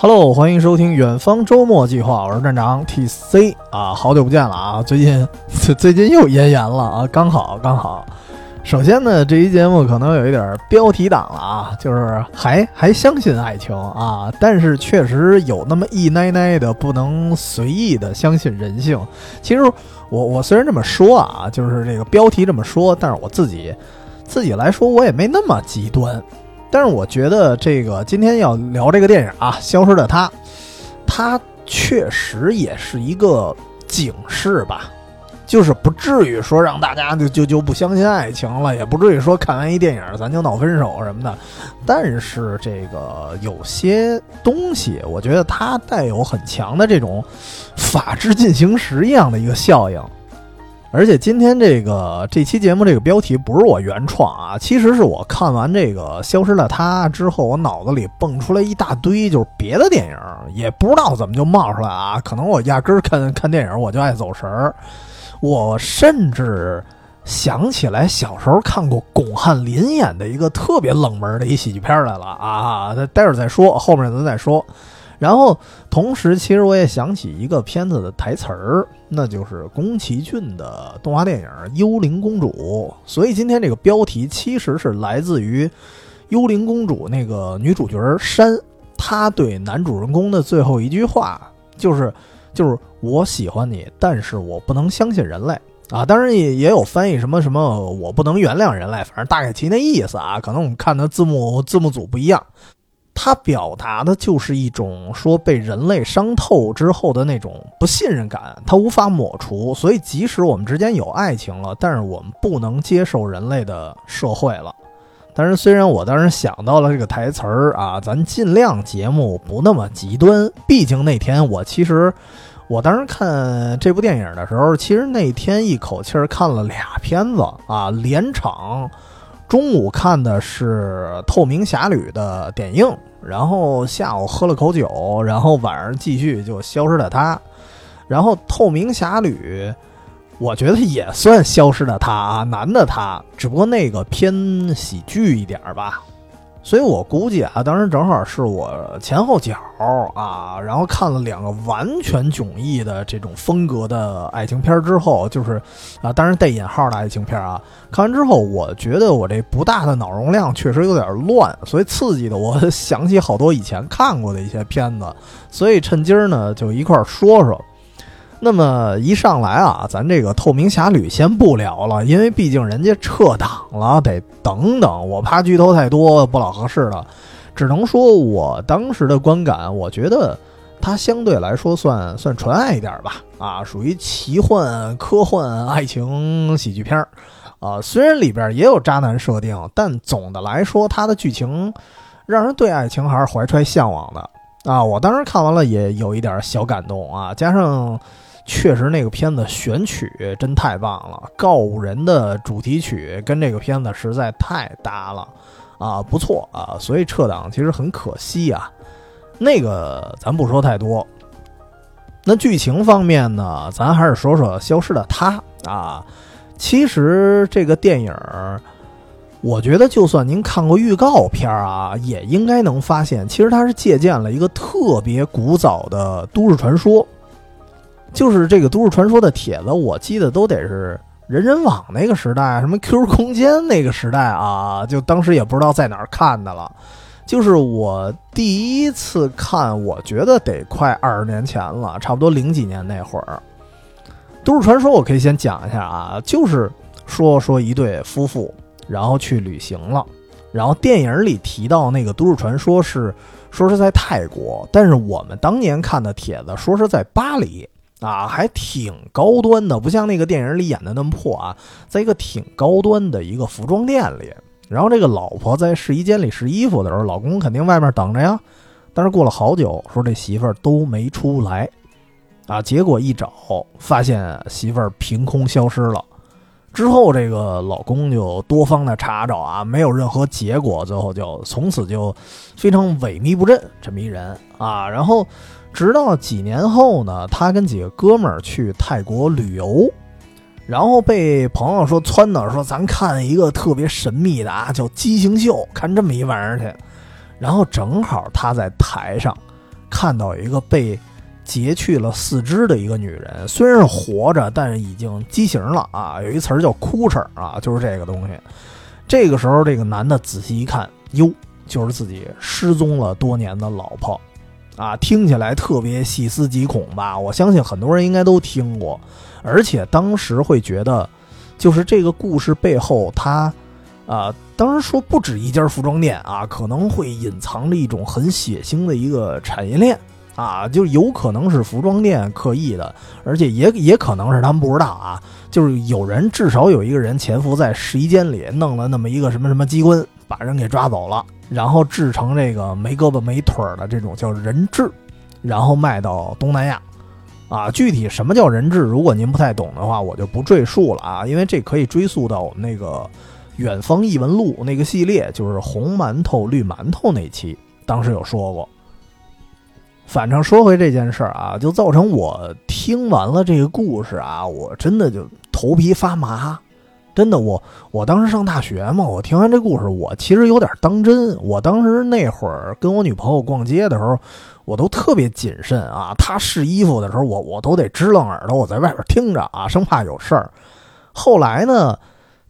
Hello，欢迎收听远方周末计划，我是站长 TC 啊，好久不见了啊，最近 最近又咽炎了啊，刚好刚好。首先呢，这期节目可能有一点标题党了啊，就是还还相信爱情啊，但是确实有那么一奶奶的不能随意的相信人性。其实我我虽然这么说啊，就是这个标题这么说，但是我自己自己来说，我也没那么极端。但是我觉得这个今天要聊这个电影啊，《消失的她》，它确实也是一个警示吧，就是不至于说让大家就就就不相信爱情了，也不至于说看完一电影咱就闹分手什么的。但是这个有些东西，我觉得它带有很强的这种法制进行时一样的一个效应。而且今天这个这期节目这个标题不是我原创啊，其实是我看完这个《消失的她》之后，我脑子里蹦出来一大堆，就是别的电影，也不知道怎么就冒出来啊。可能我压根儿看看电影我就爱走神儿，我甚至想起来小时候看过巩汉林演的一个特别冷门的一喜剧片来了啊，待会儿再说，后面咱再说。然后，同时，其实我也想起一个片子的台词儿，那就是宫崎骏的动画电影《幽灵公主》。所以今天这个标题其实是来自于《幽灵公主》那个女主角山，她对男主人公的最后一句话就是：“就是我喜欢你，但是我不能相信人类啊。”当然也也有翻译什么什么，我不能原谅人类，反正大概其那意思啊。可能我们看的字幕字幕组不一样。他表达的就是一种说被人类伤透之后的那种不信任感，他无法抹除。所以，即使我们之间有爱情了，但是我们不能接受人类的社会了。但是，虽然我当时想到了这个台词儿啊，咱尽量节目不那么极端。毕竟那天我其实，我当时看这部电影的时候，其实那天一口气儿看了俩片子啊，连场。中午看的是《透明侠侣》的点映。然后下午喝了口酒，然后晚上继续就消失的他，然后透明侠侣，我觉得也算消失的他啊，男的他，只不过那个偏喜剧一点吧。所以我估计啊，当时正好是我前后脚啊，然后看了两个完全迥异的这种风格的爱情片之后，就是啊，当然带引号的爱情片啊，看完之后，我觉得我这不大的脑容量确实有点乱，所以刺激的我想起好多以前看过的一些片子，所以趁今儿呢就一块儿说说。那么一上来啊，咱这个《透明侠侣》先不聊了，因为毕竟人家撤档了，得等等。我怕剧透太多不老合适了，只能说我当时的观感，我觉得它相对来说算算纯爱一点吧，啊，属于奇幻、科幻、爱情喜剧片儿，啊，虽然里边也有渣男设定，但总的来说，它的剧情让人对爱情还是怀揣向往的，啊，我当时看完了也有一点小感动啊，加上。确实，那个片子选曲真太棒了，《告五人》的主题曲跟这个片子实在太搭了，啊，不错啊，所以撤档其实很可惜啊。那个咱不说太多，那剧情方面呢，咱还是说说《消失的她》啊。其实这个电影，我觉得就算您看过预告片啊，也应该能发现，其实它是借鉴了一个特别古早的都市传说。就是这个都市传说的帖子，我记得都得是人人网那个时代，什么 QQ 空间那个时代啊，就当时也不知道在哪儿看的了。就是我第一次看，我觉得得快二十年前了，差不多零几年那会儿。都市传说我可以先讲一下啊，就是说说一对夫妇，然后去旅行了，然后电影里提到那个都市传说是说是在泰国，但是我们当年看的帖子说是在巴黎。啊，还挺高端的，不像那个电影里演的那么破啊。在一个挺高端的一个服装店里，然后这个老婆在试衣间里试衣服的时候，老公肯定外面等着呀。但是过了好久，说这媳妇儿都没出来，啊，结果一找发现媳妇儿凭空消失了。之后这个老公就多方的查找啊，没有任何结果，最后就从此就非常萎靡不振这么一人啊，然后。直到几年后呢，他跟几个哥们儿去泰国旅游，然后被朋友说撺掇说咱看一个特别神秘的啊，叫畸形秀，看这么一玩意儿去。然后正好他在台上看到有一个被截去了四肢的一个女人，虽然是活着，但是已经畸形了啊。有一词儿叫“哭哧”啊，就是这个东西。这个时候，这个男的仔细一看，哟，就是自己失踪了多年的老婆啊，听起来特别细思极恐吧？我相信很多人应该都听过，而且当时会觉得，就是这个故事背后，他。啊，当然说不止一家服装店啊，可能会隐藏着一种很血腥的一个产业链啊，就有可能是服装店刻意的，而且也也可能是他们不知道啊，就是有人至少有一个人潜伏在试衣间里，弄了那么一个什么什么机关，把人给抓走了，然后制成这个没胳膊没腿的这种叫人质，然后卖到东南亚，啊，具体什么叫人质，如果您不太懂的话，我就不赘述了啊，因为这可以追溯到我们那个。远方异闻录那个系列就是红馒头绿馒头那期，当时有说过。反正说回这件事儿啊，就造成我听完了这个故事啊，我真的就头皮发麻。真的，我我当时上大学嘛，我听完这故事，我其实有点当真。我当时那会儿跟我女朋友逛街的时候，我都特别谨慎啊。她试衣服的时候，我我都得支棱耳朵，我在外边听着啊，生怕有事儿。后来呢？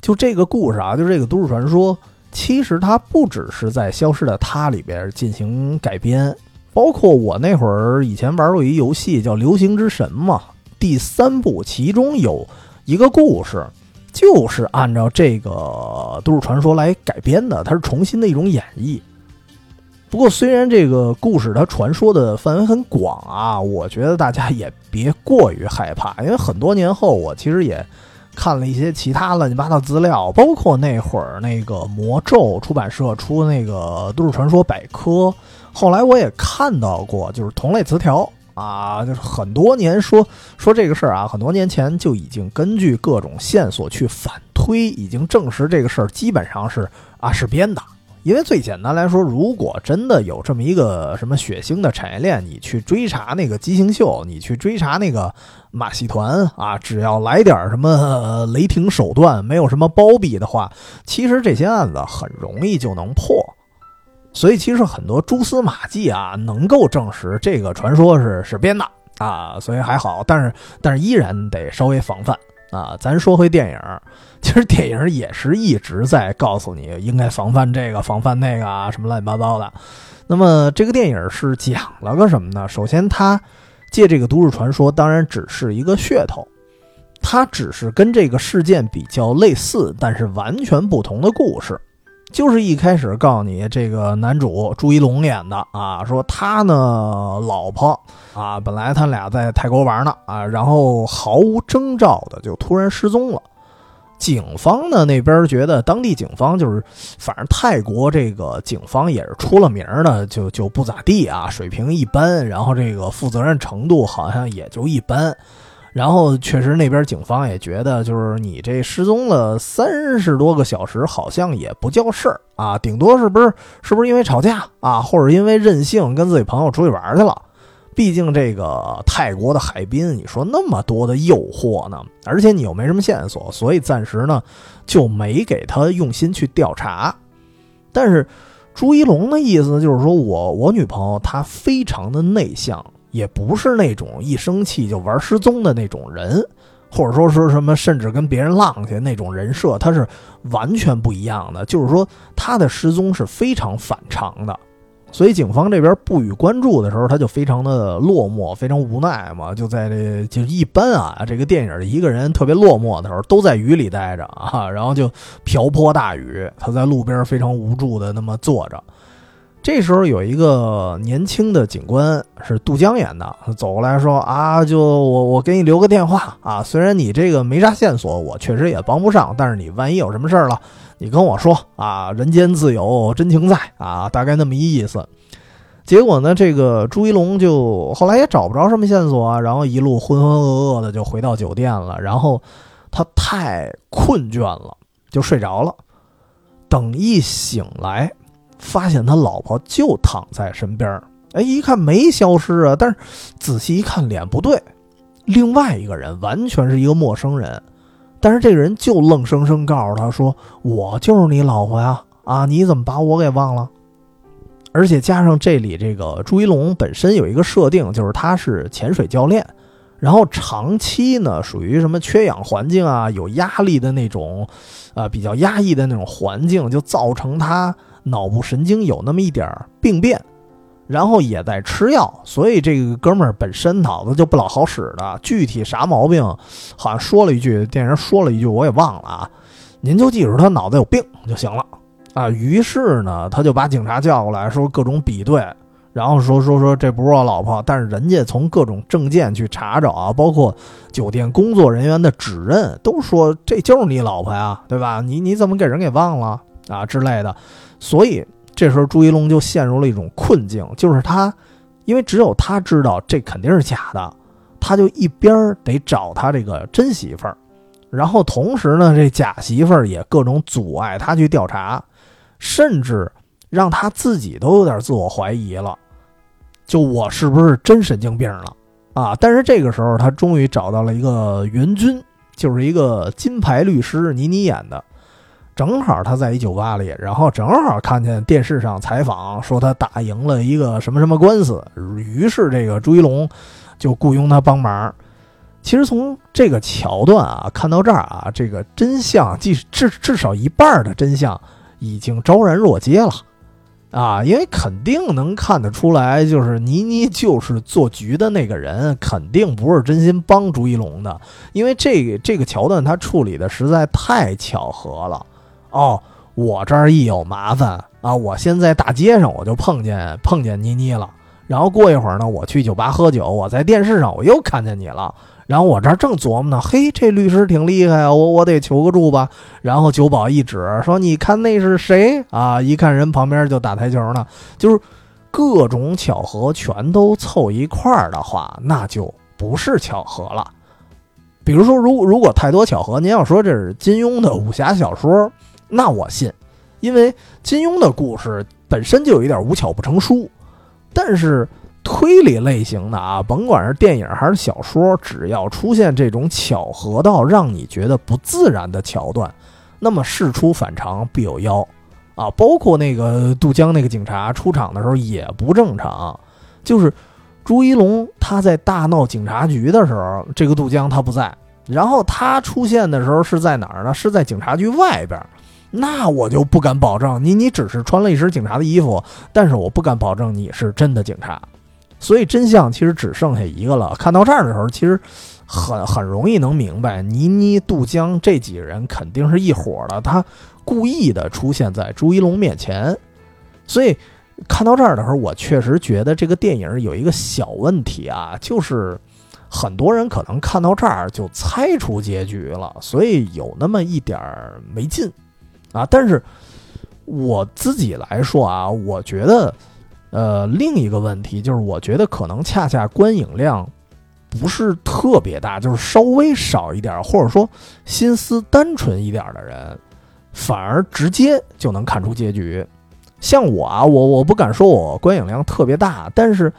就这个故事啊，就这个都市传说，其实它不只是在《消失的她》里边进行改编，包括我那会儿以前玩过一游戏叫《流行之神》嘛，第三部其中有一个故事，就是按照这个都市传说来改编的，它是重新的一种演绎。不过，虽然这个故事它传说的范围很广啊，我觉得大家也别过于害怕，因为很多年后我其实也。看了一些其他乱七八糟资料，包括那会儿那个魔咒出版社出那个都市传说百科，后来我也看到过，就是同类词条啊，就是很多年说说这个事儿啊，很多年前就已经根据各种线索去反推，已经证实这个事儿基本上是啊是编的。因为最简单来说，如果真的有这么一个什么血腥的产业链，你去追查那个畸形秀，你去追查那个马戏团啊，只要来点什么雷霆手段，没有什么包庇的话，其实这些案子很容易就能破。所以其实很多蛛丝马迹啊，能够证实这个传说是是编的啊，所以还好。但是但是依然得稍微防范。啊，咱说回电影，其实电影也是一直在告诉你应该防范这个、防范那个啊，什么乱七八糟的。那么这个电影是讲了个什么呢？首先，它借这个都市传说，当然只是一个噱头，它只是跟这个事件比较类似，但是完全不同的故事。就是一开始告诉你，这个男主朱一龙演的啊，说他呢老婆啊，本来他俩在泰国玩呢啊，然后毫无征兆的就突然失踪了。警方呢那边觉得当地警方就是，反正泰国这个警方也是出了名的，就就不咋地啊，水平一般，然后这个负责任程度好像也就一般。然后确实，那边警方也觉得，就是你这失踪了三十多个小时，好像也不叫事儿啊，顶多是不是是不是因为吵架啊，或者因为任性跟自己朋友出去玩去了？毕竟这个泰国的海滨，你说那么多的诱惑呢，而且你又没什么线索，所以暂时呢就没给他用心去调查。但是朱一龙的意思就是说，我我女朋友她非常的内向。也不是那种一生气就玩失踪的那种人，或者说是什么，甚至跟别人浪去那种人设，他是完全不一样的。就是说，他的失踪是非常反常的，所以警方这边不予关注的时候，他就非常的落寞，非常无奈嘛。就在这就一般啊，这个电影一个人特别落寞的时候，都在雨里待着啊，然后就瓢泼大雨，他在路边非常无助的那么坐着。这时候有一个年轻的警官是杜江演的，走过来说：“啊，就我我给你留个电话啊，虽然你这个没啥线索，我确实也帮不上，但是你万一有什么事儿了，你跟我说啊，人间自有真情在啊，大概那么一意思。”结果呢，这个朱一龙就后来也找不着什么线索啊，然后一路浑浑噩噩的就回到酒店了，然后他太困倦了，就睡着了。等一醒来。发现他老婆就躺在身边儿哎，一看没消失啊，但是仔细一看脸不对，另外一个人完全是一个陌生人，但是这个人就愣生生告诉他说：“我就是你老婆呀，啊，你怎么把我给忘了？”而且加上这里这个朱一龙本身有一个设定，就是他是潜水教练，然后长期呢属于什么缺氧环境啊，有压力的那种，呃比较压抑的那种环境，就造成他脑部神经有那么一点病变，然后也在吃药，所以这个哥们儿本身脑子就不老好使的。具体啥毛病，好像说了一句，电影说了一句，我也忘了啊。您就记住他脑子有病就行了。啊，于是呢，他就把警察叫过来，说各种比对，然后说说说这不是我老婆，但是人家从各种证件去查找啊，包括酒店工作人员的指认，都说这就是你老婆呀，对吧？你你怎么给人给忘了啊之类的？所以这时候朱一龙就陷入了一种困境，就是他，因为只有他知道这肯定是假的，他就一边得找他这个真媳妇儿，然后同时呢，这假媳妇儿也各种阻碍他去调查。甚至让他自己都有点自我怀疑了，就我是不是真神经病了啊？但是这个时候，他终于找到了一个援军，就是一个金牌律师倪妮演的。正好他在一酒吧里，然后正好看见电视上采访说他打赢了一个什么什么官司，于是这个朱一龙就雇佣他帮忙。其实从这个桥段啊，看到这儿啊，这个真相，即至至少一半的真相。已经昭然若揭了，啊，因为肯定能看得出来，就是倪妮就是做局的那个人，肯定不是真心帮朱一龙的，因为这个这个桥段他处理的实在太巧合了。哦，我这儿一有麻烦啊，我先在大街上我就碰见碰见倪妮了，然后过一会儿呢，我去酒吧喝酒，我在电视上我又看见你了。然后我这儿正琢磨呢，嘿，这律师挺厉害啊，我我得求个助吧。然后酒保一指说：“你看那是谁啊？”一看人旁边就打台球呢，就是各种巧合全都凑一块儿的话，那就不是巧合了。比如说，如如果太多巧合，您要说这是金庸的武侠小说，那我信，因为金庸的故事本身就有一点无巧不成书，但是。推理类型的啊，甭管是电影还是小说，只要出现这种巧合到让你觉得不自然的桥段，那么事出反常必有妖啊！包括那个杜江那个警察出场的时候也不正常，就是朱一龙他在大闹警察局的时候，这个杜江他不在，然后他出现的时候是在哪儿呢？是在警察局外边，那我就不敢保证你，你只是穿了一身警察的衣服，但是我不敢保证你是真的警察。所以真相其实只剩下一个了。看到这儿的时候，其实很很容易能明白，倪妮、杜江这几个人肯定是一伙的。他故意的出现在朱一龙面前。所以看到这儿的时候，我确实觉得这个电影有一个小问题啊，就是很多人可能看到这儿就猜出结局了，所以有那么一点儿没劲啊。但是我自己来说啊，我觉得。呃，另一个问题就是，我觉得可能恰恰观影量不是特别大，就是稍微少一点，或者说心思单纯一点的人，反而直接就能看出结局。像我啊，我我不敢说我观影量特别大，但是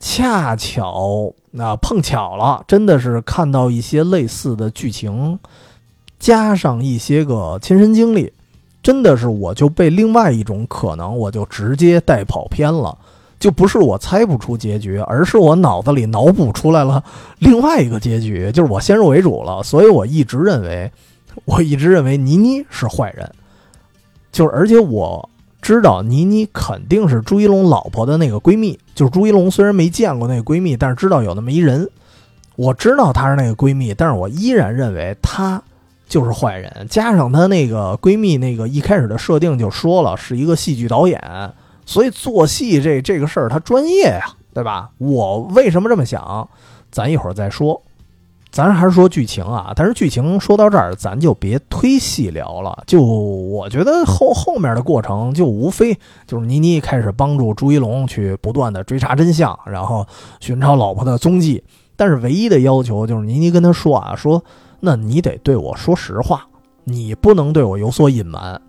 恰巧那碰巧了，真的是看到一些类似的剧情，加上一些个亲身经历。真的是，我就被另外一种可能，我就直接带跑偏了，就不是我猜不出结局，而是我脑子里脑补出来了另外一个结局，就是我先入为主了，所以我一直认为，我一直认为倪妮是坏人，就是而且我知道倪妮肯定是朱一龙老婆的那个闺蜜，就是朱一龙虽然没见过那个闺蜜，但是知道有那么一人，我知道她是那个闺蜜，但是我依然认为她。就是坏人，加上她那个闺蜜，那个一开始的设定就说了是一个戏剧导演，所以做戏这这个事儿她专业呀，对吧？我为什么这么想？咱一会儿再说，咱还是说剧情啊。但是剧情说到这儿，咱就别推细聊了。就我觉得后后面的过程就无非就是倪妮开始帮助朱一龙去不断的追查真相，然后寻找老婆的踪迹。但是唯一的要求就是倪妮跟他说啊，说。那你得对我说实话，你不能对我有所隐瞒。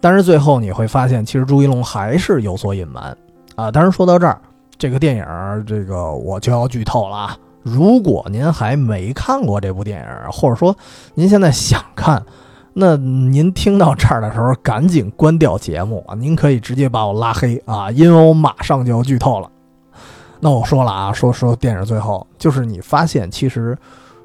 但是最后你会发现，其实朱一龙还是有所隐瞒啊。当然说到这儿，这个电影这个我就要剧透了啊。如果您还没看过这部电影，或者说您现在想看，那您听到这儿的时候，赶紧关掉节目啊！您可以直接把我拉黑啊，因为我马上就要剧透了。那我说了啊，说说电影最后，就是你发现其实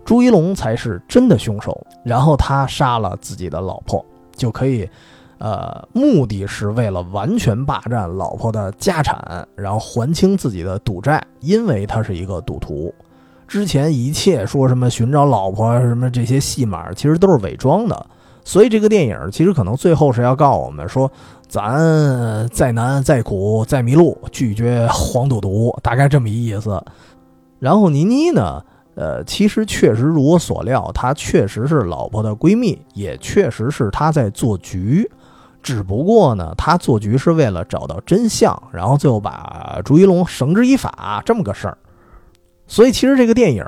朱一龙才是真的凶手，然后他杀了自己的老婆，就可以，呃，目的是为了完全霸占老婆的家产，然后还清自己的赌债，因为他是一个赌徒。之前一切说什么寻找老婆什么这些戏码，其实都是伪装的。所以这个电影其实可能最后是要告诉我们说，咱再难再苦再迷路，拒绝黄赌毒，大概这么一意思。然后倪妮呢，呃，其实确实如我所料，她确实是老婆的闺蜜，也确实是她在做局。只不过呢，她做局是为了找到真相，然后最后把朱一龙绳之以法这么个事儿。所以其实这个电影。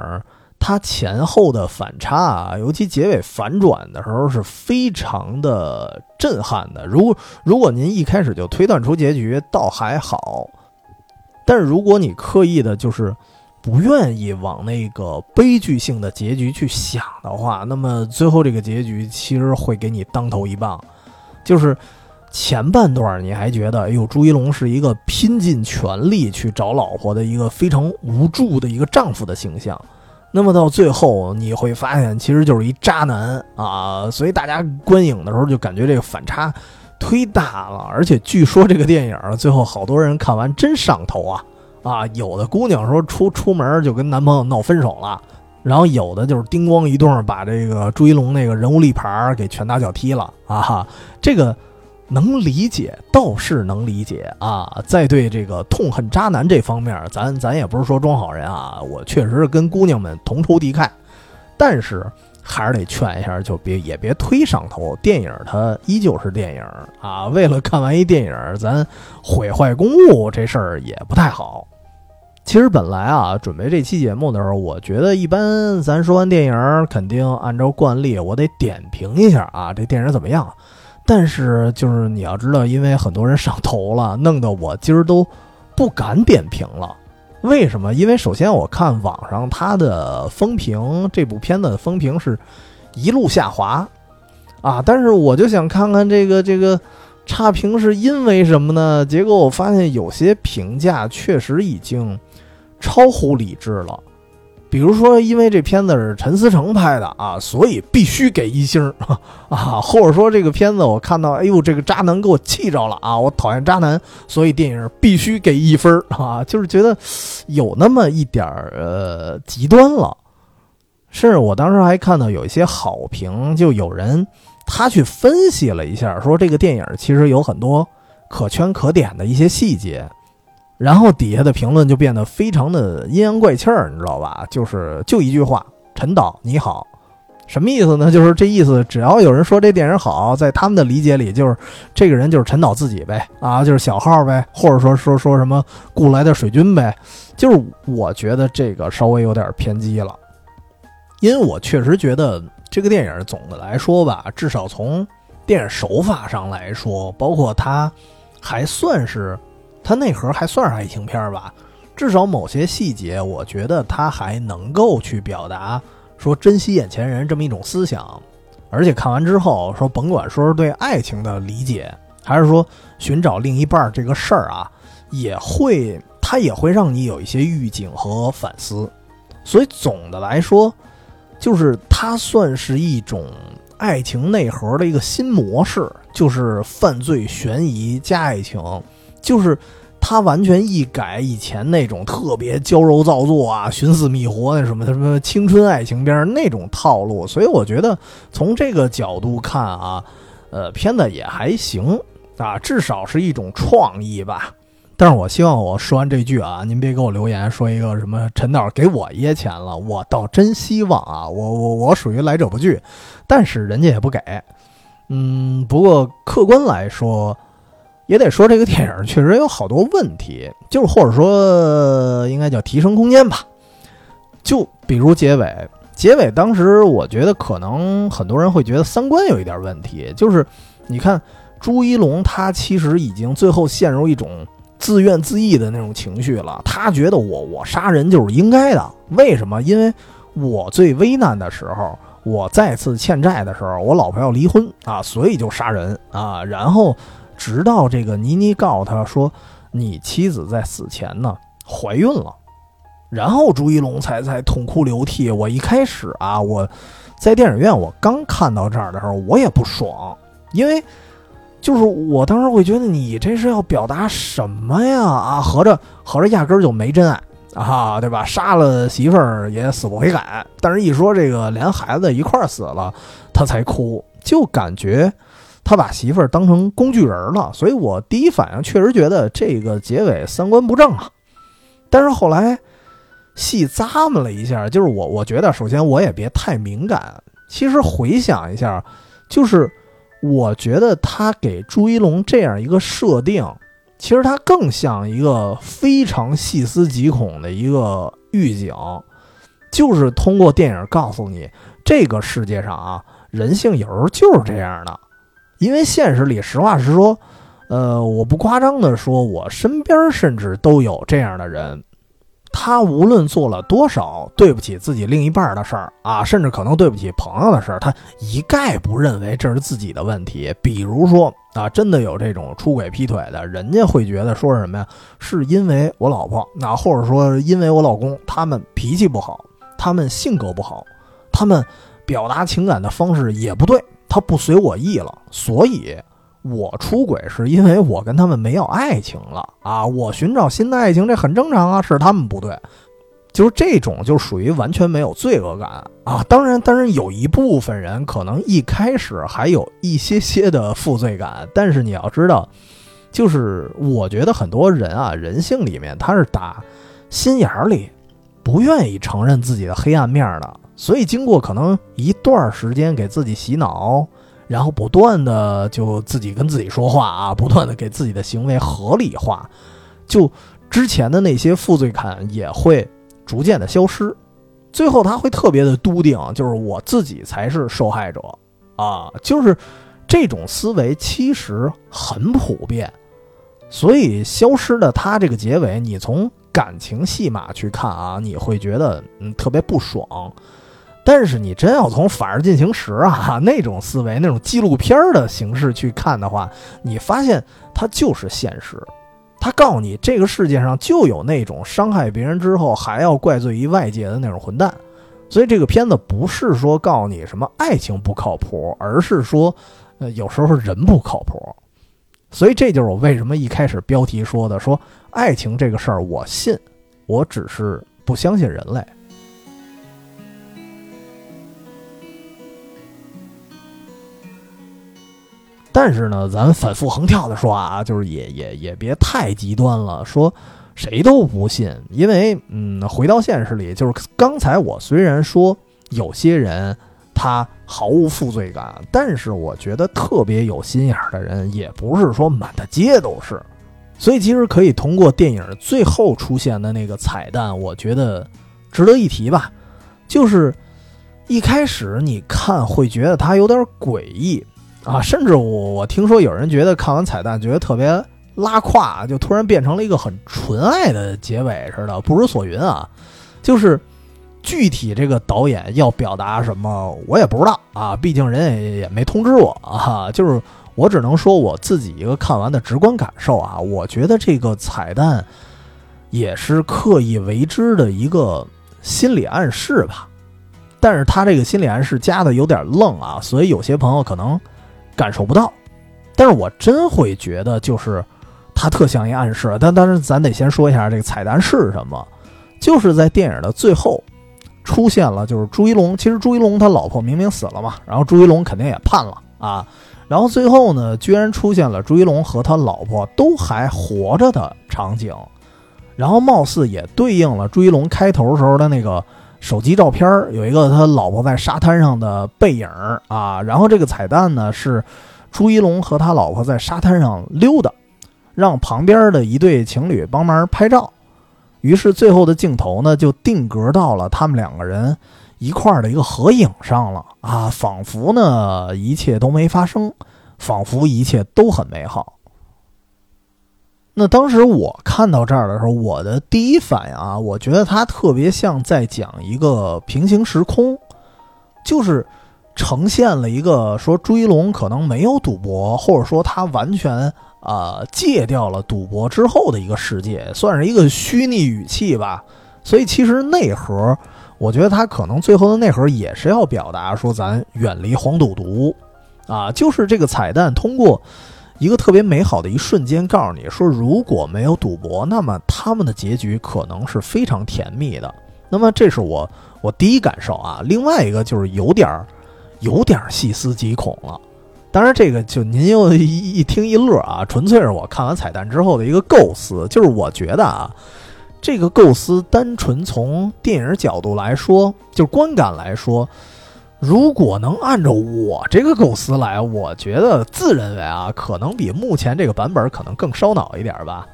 它前后的反差啊，尤其结尾反转的时候是非常的震撼的。如如果您一开始就推断出结局，倒还好；但是如果你刻意的就是不愿意往那个悲剧性的结局去想的话，那么最后这个结局其实会给你当头一棒。就是前半段你还觉得，哎呦，朱一龙是一个拼尽全力去找老婆的一个非常无助的一个丈夫的形象。那么到最后你会发现，其实就是一渣男啊！所以大家观影的时候就感觉这个反差忒大了，而且据说这个电影最后好多人看完真上头啊！啊，有的姑娘说出出门就跟男朋友闹分手了，然后有的就是叮咣一顿把这个朱一龙那个人物立牌给拳打脚踢了啊！哈这个。能理解，倒是能理解啊。在对这个痛恨渣男这方面，咱咱也不是说装好人啊。我确实是跟姑娘们同仇敌忾，但是还是得劝一下，就别也别忒上头。电影它依旧是电影啊。为了看完一电影，咱毁坏公物这事儿也不太好。其实本来啊，准备这期节目的时候，我觉得一般，咱说完电影，肯定按照惯例，我得点评一下啊，这电影怎么样。但是，就是你要知道，因为很多人上头了，弄得我今儿都不敢点评了。为什么？因为首先我看网上它的风评，这部片子的风评是一路下滑啊。但是我就想看看这个这个差评是因为什么呢？结果我发现有些评价确实已经超乎理智了。比如说，因为这片子是陈思诚拍的啊，所以必须给一星 啊。或者说，这个片子我看到，哎呦，这个渣男给我气着了啊，我讨厌渣男，所以电影必须给一分 啊。就是觉得有那么一点儿呃极端了。甚至我当时还看到有一些好评，就有人他去分析了一下，说这个电影其实有很多可圈可点的一些细节。然后底下的评论就变得非常的阴阳怪气儿，你知道吧？就是就一句话：“陈导你好。”什么意思呢？就是这意思，只要有人说这电影好，在他们的理解里，就是这个人就是陈导自己呗，啊，就是小号呗，或者说说说什么雇来的水军呗。就是我觉得这个稍微有点偏激了，因为我确实觉得这个电影总的来说吧，至少从电影手法上来说，包括它还算是。它内核还算是爱情片吧，至少某些细节，我觉得它还能够去表达说珍惜眼前人这么一种思想。而且看完之后，说甭管说是对爱情的理解，还是说寻找另一半这个事儿啊，也会它也会让你有一些预警和反思。所以总的来说，就是它算是一种爱情内核的一个新模式，就是犯罪悬疑加爱情。就是他完全一改以前那种特别娇柔造作啊、寻死觅活那什么什么青春爱情片那种套路，所以我觉得从这个角度看啊，呃，片子也还行啊，至少是一种创意吧。但是我希望我说完这句啊，您别给我留言说一个什么陈导给我掖钱了，我倒真希望啊，我我我属于来者不拒，但是人家也不给。嗯，不过客观来说。也得说这个电影确实有好多问题，就是或者说应该叫提升空间吧。就比如结尾，结尾当时我觉得可能很多人会觉得三观有一点问题，就是你看朱一龙他其实已经最后陷入一种自怨自艾的那种情绪了，他觉得我我杀人就是应该的，为什么？因为我最危难的时候，我再次欠债的时候，我老婆要离婚啊，所以就杀人啊。然后直到这个倪妮告诉他说，你妻子在死前呢怀孕了，然后朱一龙才才痛哭流涕。我一开始啊，我在电影院我刚看到这儿的时候，我也不爽，因为就是我当时会觉得你这是要表达什么呀？啊，合着合着压根儿就没真爱。啊，对吧？杀了媳妇儿也死不悔改，但是一说这个连孩子一块儿死了，他才哭，就感觉他把媳妇儿当成工具人了。所以我第一反应确实觉得这个结尾三观不正啊。但是后来细咂摸了一下，就是我我觉得，首先我也别太敏感。其实回想一下，就是我觉得他给朱一龙这样一个设定。其实他更像一个非常细思极恐的一个预警，就是通过电影告诉你，这个世界上啊，人性有时候就是这样的。因为现实里，实话实说，呃，我不夸张的说，我身边甚至都有这样的人。他无论做了多少对不起自己另一半的事儿啊，甚至可能对不起朋友的事儿，他一概不认为这是自己的问题。比如说啊，真的有这种出轨劈腿的，人家会觉得说什么呀？是因为我老婆，那或者说因为我老公，他们脾气不好，他们性格不好，他们表达情感的方式也不对，他不随我意了，所以。我出轨是因为我跟他们没有爱情了啊！我寻找新的爱情，这很正常啊，是他们不对，就是这种就属于完全没有罪恶感啊。当然，当然有一部分人可能一开始还有一些些的负罪感，但是你要知道，就是我觉得很多人啊，人性里面他是打心眼儿里不愿意承认自己的黑暗面的，所以经过可能一段时间给自己洗脑。然后不断的就自己跟自己说话啊，不断的给自己的行为合理化，就之前的那些负罪感也会逐渐的消失，最后他会特别的笃定，就是我自己才是受害者啊，就是这种思维其实很普遍，所以消失的他这个结尾，你从感情戏码去看啊，你会觉得嗯特别不爽。但是你真要从《反而进行时》啊 那种思维、那种纪录片的形式去看的话，你发现它就是现实。他告诉你，这个世界上就有那种伤害别人之后还要怪罪于外界的那种混蛋。所以这个片子不是说告诉你什么爱情不靠谱，而是说，呃，有时候人不靠谱。所以这就是我为什么一开始标题说的，说爱情这个事儿我信，我只是不相信人类。但是呢，咱反复横跳的说啊，就是也也也别太极端了，说谁都不信，因为嗯，回到现实里，就是刚才我虽然说有些人他毫无负罪感，但是我觉得特别有心眼的人也不是说满大街都是，所以其实可以通过电影最后出现的那个彩蛋，我觉得值得一提吧，就是一开始你看会觉得它有点诡异。啊，甚至我我听说有人觉得看完彩蛋觉得特别拉胯，就突然变成了一个很纯爱的结尾似的，不知所云啊。就是具体这个导演要表达什么，我也不知道啊，毕竟人也也没通知我啊。就是我只能说我自己一个看完的直观感受啊，我觉得这个彩蛋也是刻意为之的一个心理暗示吧。但是他这个心理暗示加的有点愣啊，所以有些朋友可能。感受不到，但是我真会觉得，就是它特像一暗示。但但是咱得先说一下这个彩蛋是什么，就是在电影的最后出现了，就是朱一龙。其实朱一龙他老婆明明死了嘛，然后朱一龙肯定也判了啊。然后最后呢，居然出现了朱一龙和他老婆都还活着的场景，然后貌似也对应了朱一龙开头时候的那个。手机照片有一个他老婆在沙滩上的背影啊，然后这个彩蛋呢是朱一龙和他老婆在沙滩上溜达，让旁边的一对情侣帮忙拍照，于是最后的镜头呢就定格到了他们两个人一块儿的一个合影上了啊，仿佛呢一切都没发生，仿佛一切都很美好。那当时我看到这儿的时候，我的第一反应啊，我觉得它特别像在讲一个平行时空，就是呈现了一个说朱一龙可能没有赌博，或者说他完全啊戒掉了赌博之后的一个世界，算是一个虚拟语气吧。所以其实内核，我觉得他可能最后的内核也是要表达说咱远离黄赌毒啊，就是这个彩蛋通过。一个特别美好的一瞬间，告诉你说，如果没有赌博，那么他们的结局可能是非常甜蜜的。那么这是我我第一感受啊。另外一个就是有点儿有点儿细思极恐了。当然，这个就您又一一听一乐啊，纯粹是我看完彩蛋之后的一个构思。就是我觉得啊，这个构思单纯从电影角度来说，就观感来说。如果能按照我这个构思来，我觉得自认为啊，可能比目前这个版本可能更烧脑一点吧。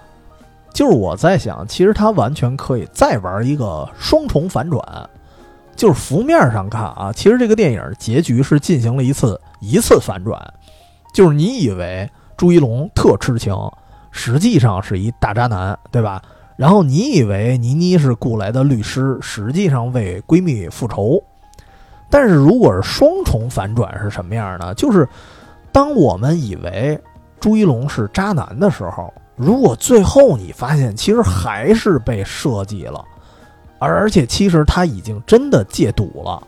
就是我在想，其实他完全可以再玩一个双重反转。就是浮面上看啊，其实这个电影结局是进行了一次一次反转。就是你以为朱一龙特痴情，实际上是一大渣男，对吧？然后你以为倪妮是雇来的律师，实际上为闺蜜复仇。但是如果是双重反转是什么样呢？就是当我们以为朱一龙是渣男的时候，如果最后你发现其实还是被设计了，而而且其实他已经真的戒赌了。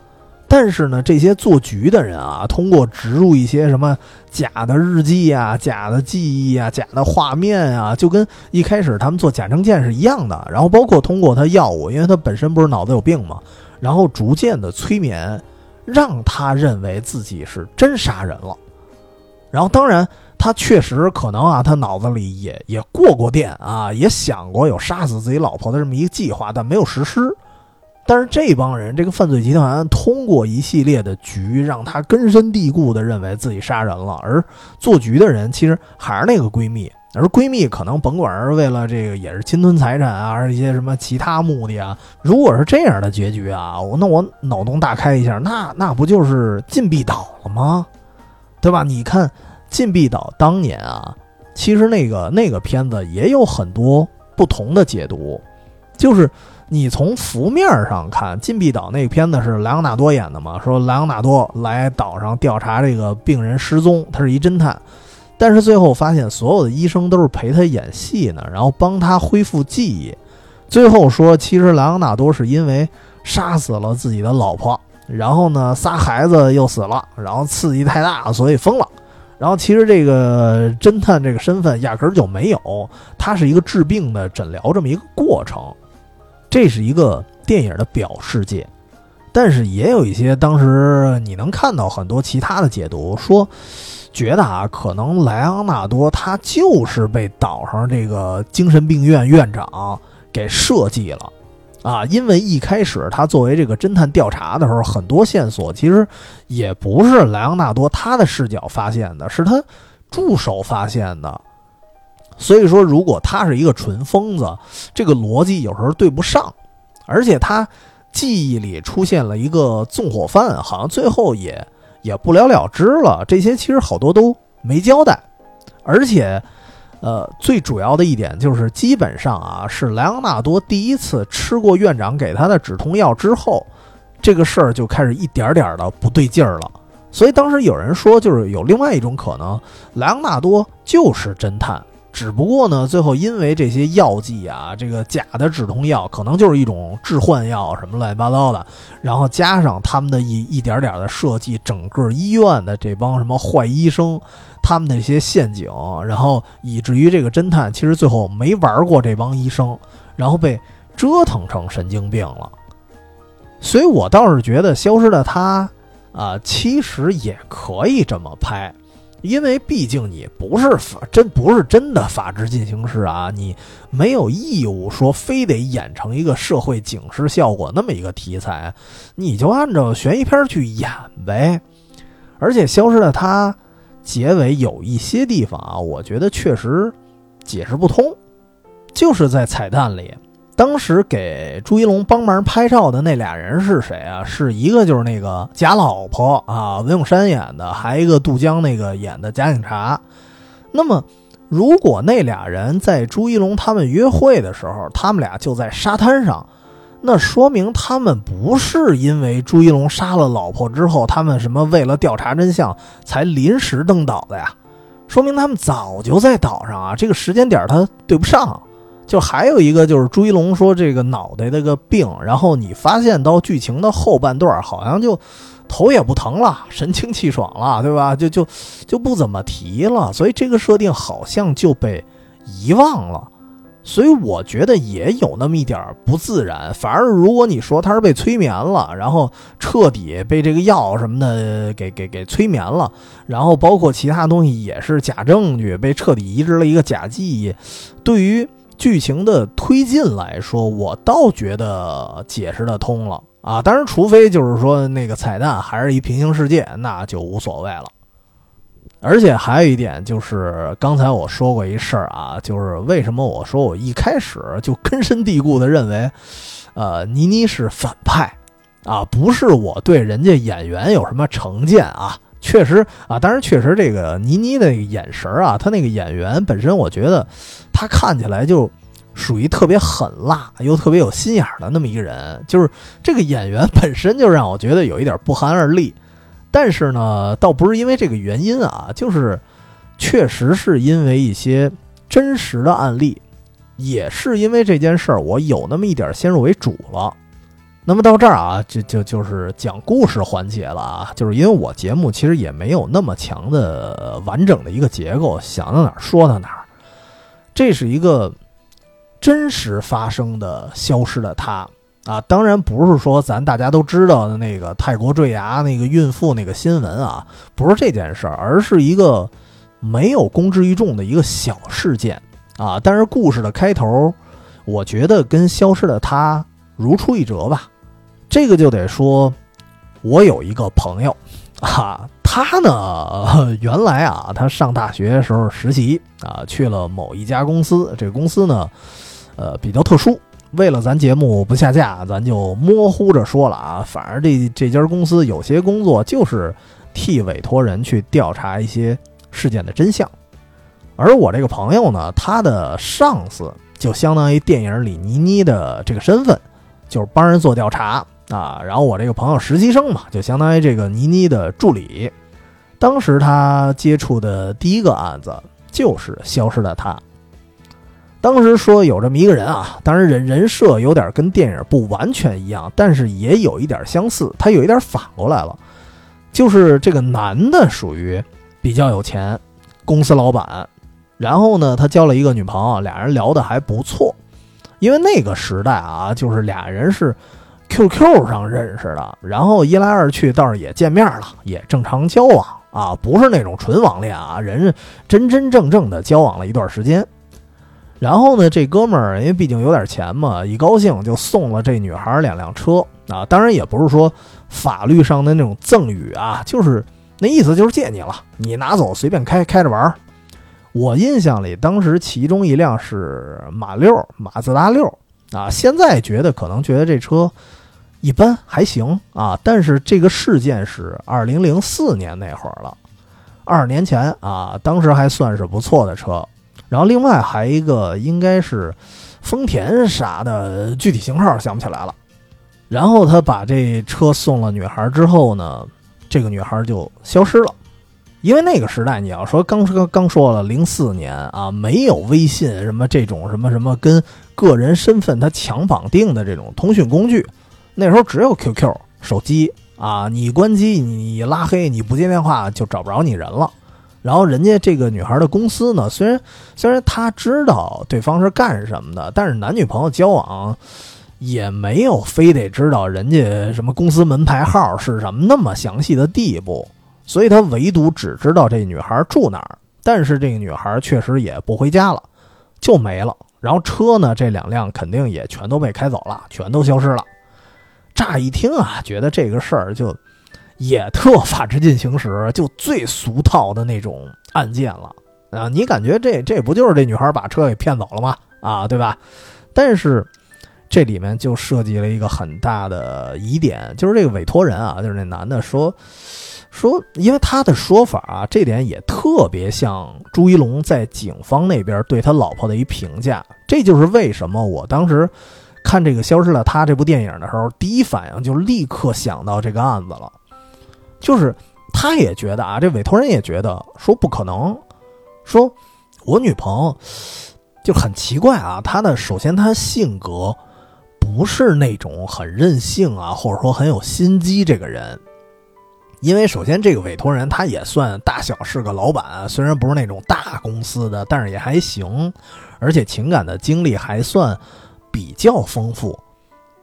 但是呢，这些做局的人啊，通过植入一些什么假的日记啊、假的记忆啊、假的画面啊，就跟一开始他们做假证件是一样的。然后包括通过他药物，因为他本身不是脑子有病嘛，然后逐渐的催眠。让他认为自己是真杀人了，然后当然他确实可能啊，他脑子里也也过过电啊，也想过有杀死自己老婆的这么一个计划，但没有实施。但是这帮人，这个犯罪集团通过一系列的局，让他根深蒂固的认为自己杀人了，而做局的人其实还是那个闺蜜。而闺蜜可能甭管是为了这个，也是侵吞财产啊，还是一些什么其他目的啊。如果是这样的结局啊，那我脑洞大开一下，那那不就是禁闭岛了吗？对吧？你看禁闭岛当年啊，其实那个那个片子也有很多不同的解读。就是你从浮面上看，禁闭岛那个片子是莱昂纳多演的嘛？说莱昂纳多来岛上调查这个病人失踪，他是一侦探。但是最后发现，所有的医生都是陪他演戏呢，然后帮他恢复记忆。最后说，其实莱昂纳多是因为杀死了自己的老婆，然后呢，仨孩子又死了，然后刺激太大，所以疯了。然后其实这个侦探这个身份压根儿就没有，他是一个治病的诊疗这么一个过程。这是一个电影的表世界，但是也有一些当时你能看到很多其他的解读说。觉得啊，可能莱昂纳多他就是被岛上这个精神病院院长给设计了，啊，因为一开始他作为这个侦探调查的时候，很多线索其实也不是莱昂纳多他的视角发现的，是他助手发现的。所以说，如果他是一个纯疯子，这个逻辑有时候对不上，而且他记忆里出现了一个纵火犯，好像最后也。也不了了之了，这些其实好多都没交代，而且，呃，最主要的一点就是，基本上啊，是莱昂纳多第一次吃过院长给他的止痛药之后，这个事儿就开始一点点的不对劲儿了。所以当时有人说，就是有另外一种可能，莱昂纳多就是侦探。只不过呢，最后因为这些药剂啊，这个假的止痛药可能就是一种致幻药，什么乱七八糟的，然后加上他们的一一点点的设计，整个医院的这帮什么坏医生，他们那些陷阱，然后以至于这个侦探其实最后没玩过这帮医生，然后被折腾成神经病了。所以我倒是觉得《消失的他》啊，其实也可以这么拍。因为毕竟你不是法真不是真的法制进行式啊，你没有义务说非得演成一个社会警示效果那么一个题材，你就按照悬疑片去演呗。而且《消失的她》结尾有一些地方啊，我觉得确实解释不通，就是在彩蛋里。当时给朱一龙帮忙拍照的那俩人是谁啊？是一个就是那个假老婆啊，文咏珊演的，还一个杜江那个演的假警察。那么，如果那俩人在朱一龙他们约会的时候，他们俩就在沙滩上，那说明他们不是因为朱一龙杀了老婆之后，他们什么为了调查真相才临时登岛的呀？说明他们早就在岛上啊，这个时间点他对不上。就还有一个就是朱一龙说这个脑袋那个病，然后你发现到剧情的后半段好像就头也不疼了，神清气爽了，对吧？就就就不怎么提了，所以这个设定好像就被遗忘了。所以我觉得也有那么一点不自然，反而如果你说他是被催眠了，然后彻底被这个药什么的给给给催眠了，然后包括其他东西也是假证据，被彻底移植了一个假记忆，对于剧情的推进来说，我倒觉得解释得通了啊。当然，除非就是说那个彩蛋还是一平行世界，那就无所谓了。而且还有一点就是，刚才我说过一事儿啊，就是为什么我说我一开始就根深蒂固的认为，呃，倪妮是反派啊，不是我对人家演员有什么成见啊，确实啊，当然确实这个倪妮的眼神啊，她那个演员本身，我觉得她看起来就属于特别狠辣又特别有心眼的那么一个人，就是这个演员本身就让我觉得有一点不寒而栗。但是呢，倒不是因为这个原因啊，就是确实是因为一些真实的案例，也是因为这件事儿，我有那么一点先入为主了。那么到这儿啊，就就就是讲故事环节了啊，就是因为我节目其实也没有那么强的完整的一个结构，想到哪儿说到哪儿。这是一个真实发生的消失的他。啊，当然不是说咱大家都知道的那个泰国坠崖那个孕妇那个新闻啊，不是这件事儿，而是一个没有公之于众的一个小事件啊。但是故事的开头，我觉得跟消失的他如出一辙吧。这个就得说，我有一个朋友啊，他呢 原来啊，他上大学时候实习啊，去了某一家公司，这公司呢，呃，比较特殊。为了咱节目不下架，咱就模糊着说了啊。反正这这家公司有些工作就是替委托人去调查一些事件的真相，而我这个朋友呢，他的上司就相当于电影里倪妮的这个身份，就是帮人做调查啊。然后我这个朋友实习生嘛，就相当于这个倪妮的助理。当时他接触的第一个案子就是消失的他。当时说有这么一个人啊，当然人人设有点跟电影不完全一样，但是也有一点相似。他有一点反过来了，就是这个男的属于比较有钱，公司老板。然后呢，他交了一个女朋友，俩人聊的还不错。因为那个时代啊，就是俩人是 QQ 上认识的，然后一来二去倒是也见面了，也正常交往啊，不是那种纯网恋啊，人真真正正的交往了一段时间。然后呢，这哥们儿因为毕竟有点钱嘛，一高兴就送了这女孩两辆车啊。当然也不是说法律上的那种赠与啊，就是那意思就是借你了，你拿走随便开开着玩。我印象里当时其中一辆是马六，马自达六啊。现在觉得可能觉得这车一般还行啊，但是这个事件是二零零四年那会儿了，二十年前啊，当时还算是不错的车。然后另外还一个应该是丰田啥的，具体型号想不起来了。然后他把这车送了女孩之后呢，这个女孩就消失了。因为那个时代，你要说刚说刚说了零四年啊，没有微信什么这种什么什么跟个人身份它强绑定的这种通讯工具，那时候只有 QQ 手机啊，你关机你拉黑你不接电话就找不着你人了。然后人家这个女孩的公司呢，虽然虽然他知道对方是干什么的，但是男女朋友交往也没有非得知道人家什么公司门牌号是什么那么详细的地步，所以他唯独只知道这女孩住哪儿。但是这个女孩确实也不回家了，就没了。然后车呢，这两辆肯定也全都被开走了，全都消失了。乍一听啊，觉得这个事儿就。也特法制进行时，就最俗套的那种案件了啊！你感觉这这不就是这女孩把车给骗走了吗？啊，对吧？但是这里面就涉及了一个很大的疑点，就是这个委托人啊，就是那男的说说，因为他的说法啊，这点也特别像朱一龙在警方那边对他老婆的一评价。这就是为什么我当时。看这个《消失的她》这部电影的时候，第一反应就立刻想到这个案子了，就是他也觉得啊，这委托人也觉得说不可能，说我女朋友就很奇怪啊，她的首先她性格不是那种很任性啊，或者说很有心机这个人。因为首先，这个委托人他也算大小是个老板，虽然不是那种大公司的，但是也还行，而且情感的经历还算比较丰富，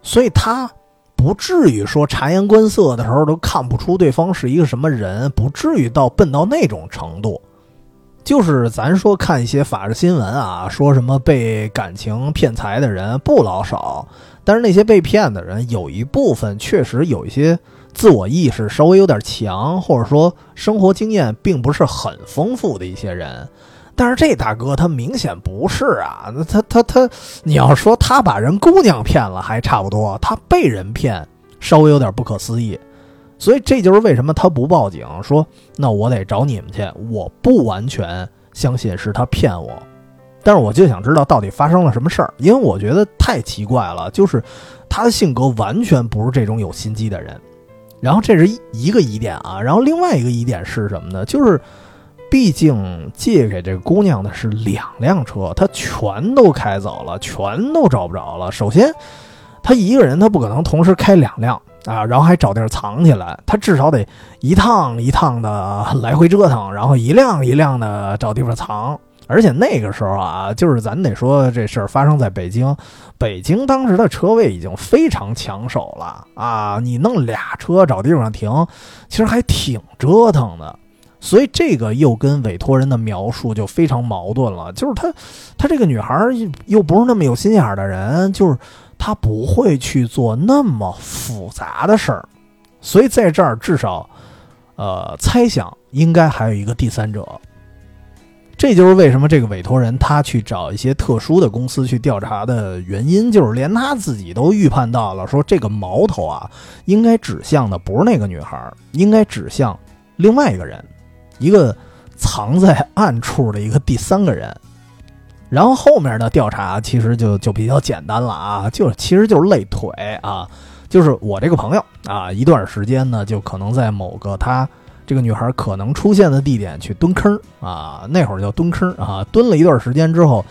所以他不至于说察言观色的时候都看不出对方是一个什么人，不至于到笨到那种程度。就是咱说看一些法制新闻啊，说什么被感情骗财的人不老少，但是那些被骗的人有一部分确实有一些。自我意识稍微有点强，或者说生活经验并不是很丰富的一些人，但是这大哥他明显不是啊，他他他，你要说他把人姑娘骗了还差不多，他被人骗稍微有点不可思议，所以这就是为什么他不报警，说那我得找你们去，我不完全相信是他骗我，但是我就想知道到底发生了什么事儿，因为我觉得太奇怪了，就是他的性格完全不是这种有心机的人。然后这是一一个疑点啊，然后另外一个疑点是什么呢？就是，毕竟借给这个姑娘的是两辆车，她全都开走了，全都找不着了。首先，他一个人他不可能同时开两辆啊，然后还找地儿藏起来，他至少得一趟一趟的来回折腾，然后一辆一辆的找地方藏。而且那个时候啊，就是咱得说这事儿发生在北京，北京当时的车位已经非常抢手了啊！你弄俩车找地方停，其实还挺折腾的。所以这个又跟委托人的描述就非常矛盾了，就是他，他这个女孩又不是那么有心眼的人，就是他不会去做那么复杂的事儿。所以在这儿至少，呃，猜想应该还有一个第三者。这就是为什么这个委托人他去找一些特殊的公司去调查的原因，就是连他自己都预判到了，说这个矛头啊，应该指向的不是那个女孩，应该指向另外一个人，一个藏在暗处的一个第三个人。然后后面的调查其实就就比较简单了啊，就其实就是累腿啊，就是我这个朋友啊，一段时间呢，就可能在某个他。这个女孩可能出现的地点去蹲坑啊，那会儿叫蹲坑啊，蹲了一段时间之后，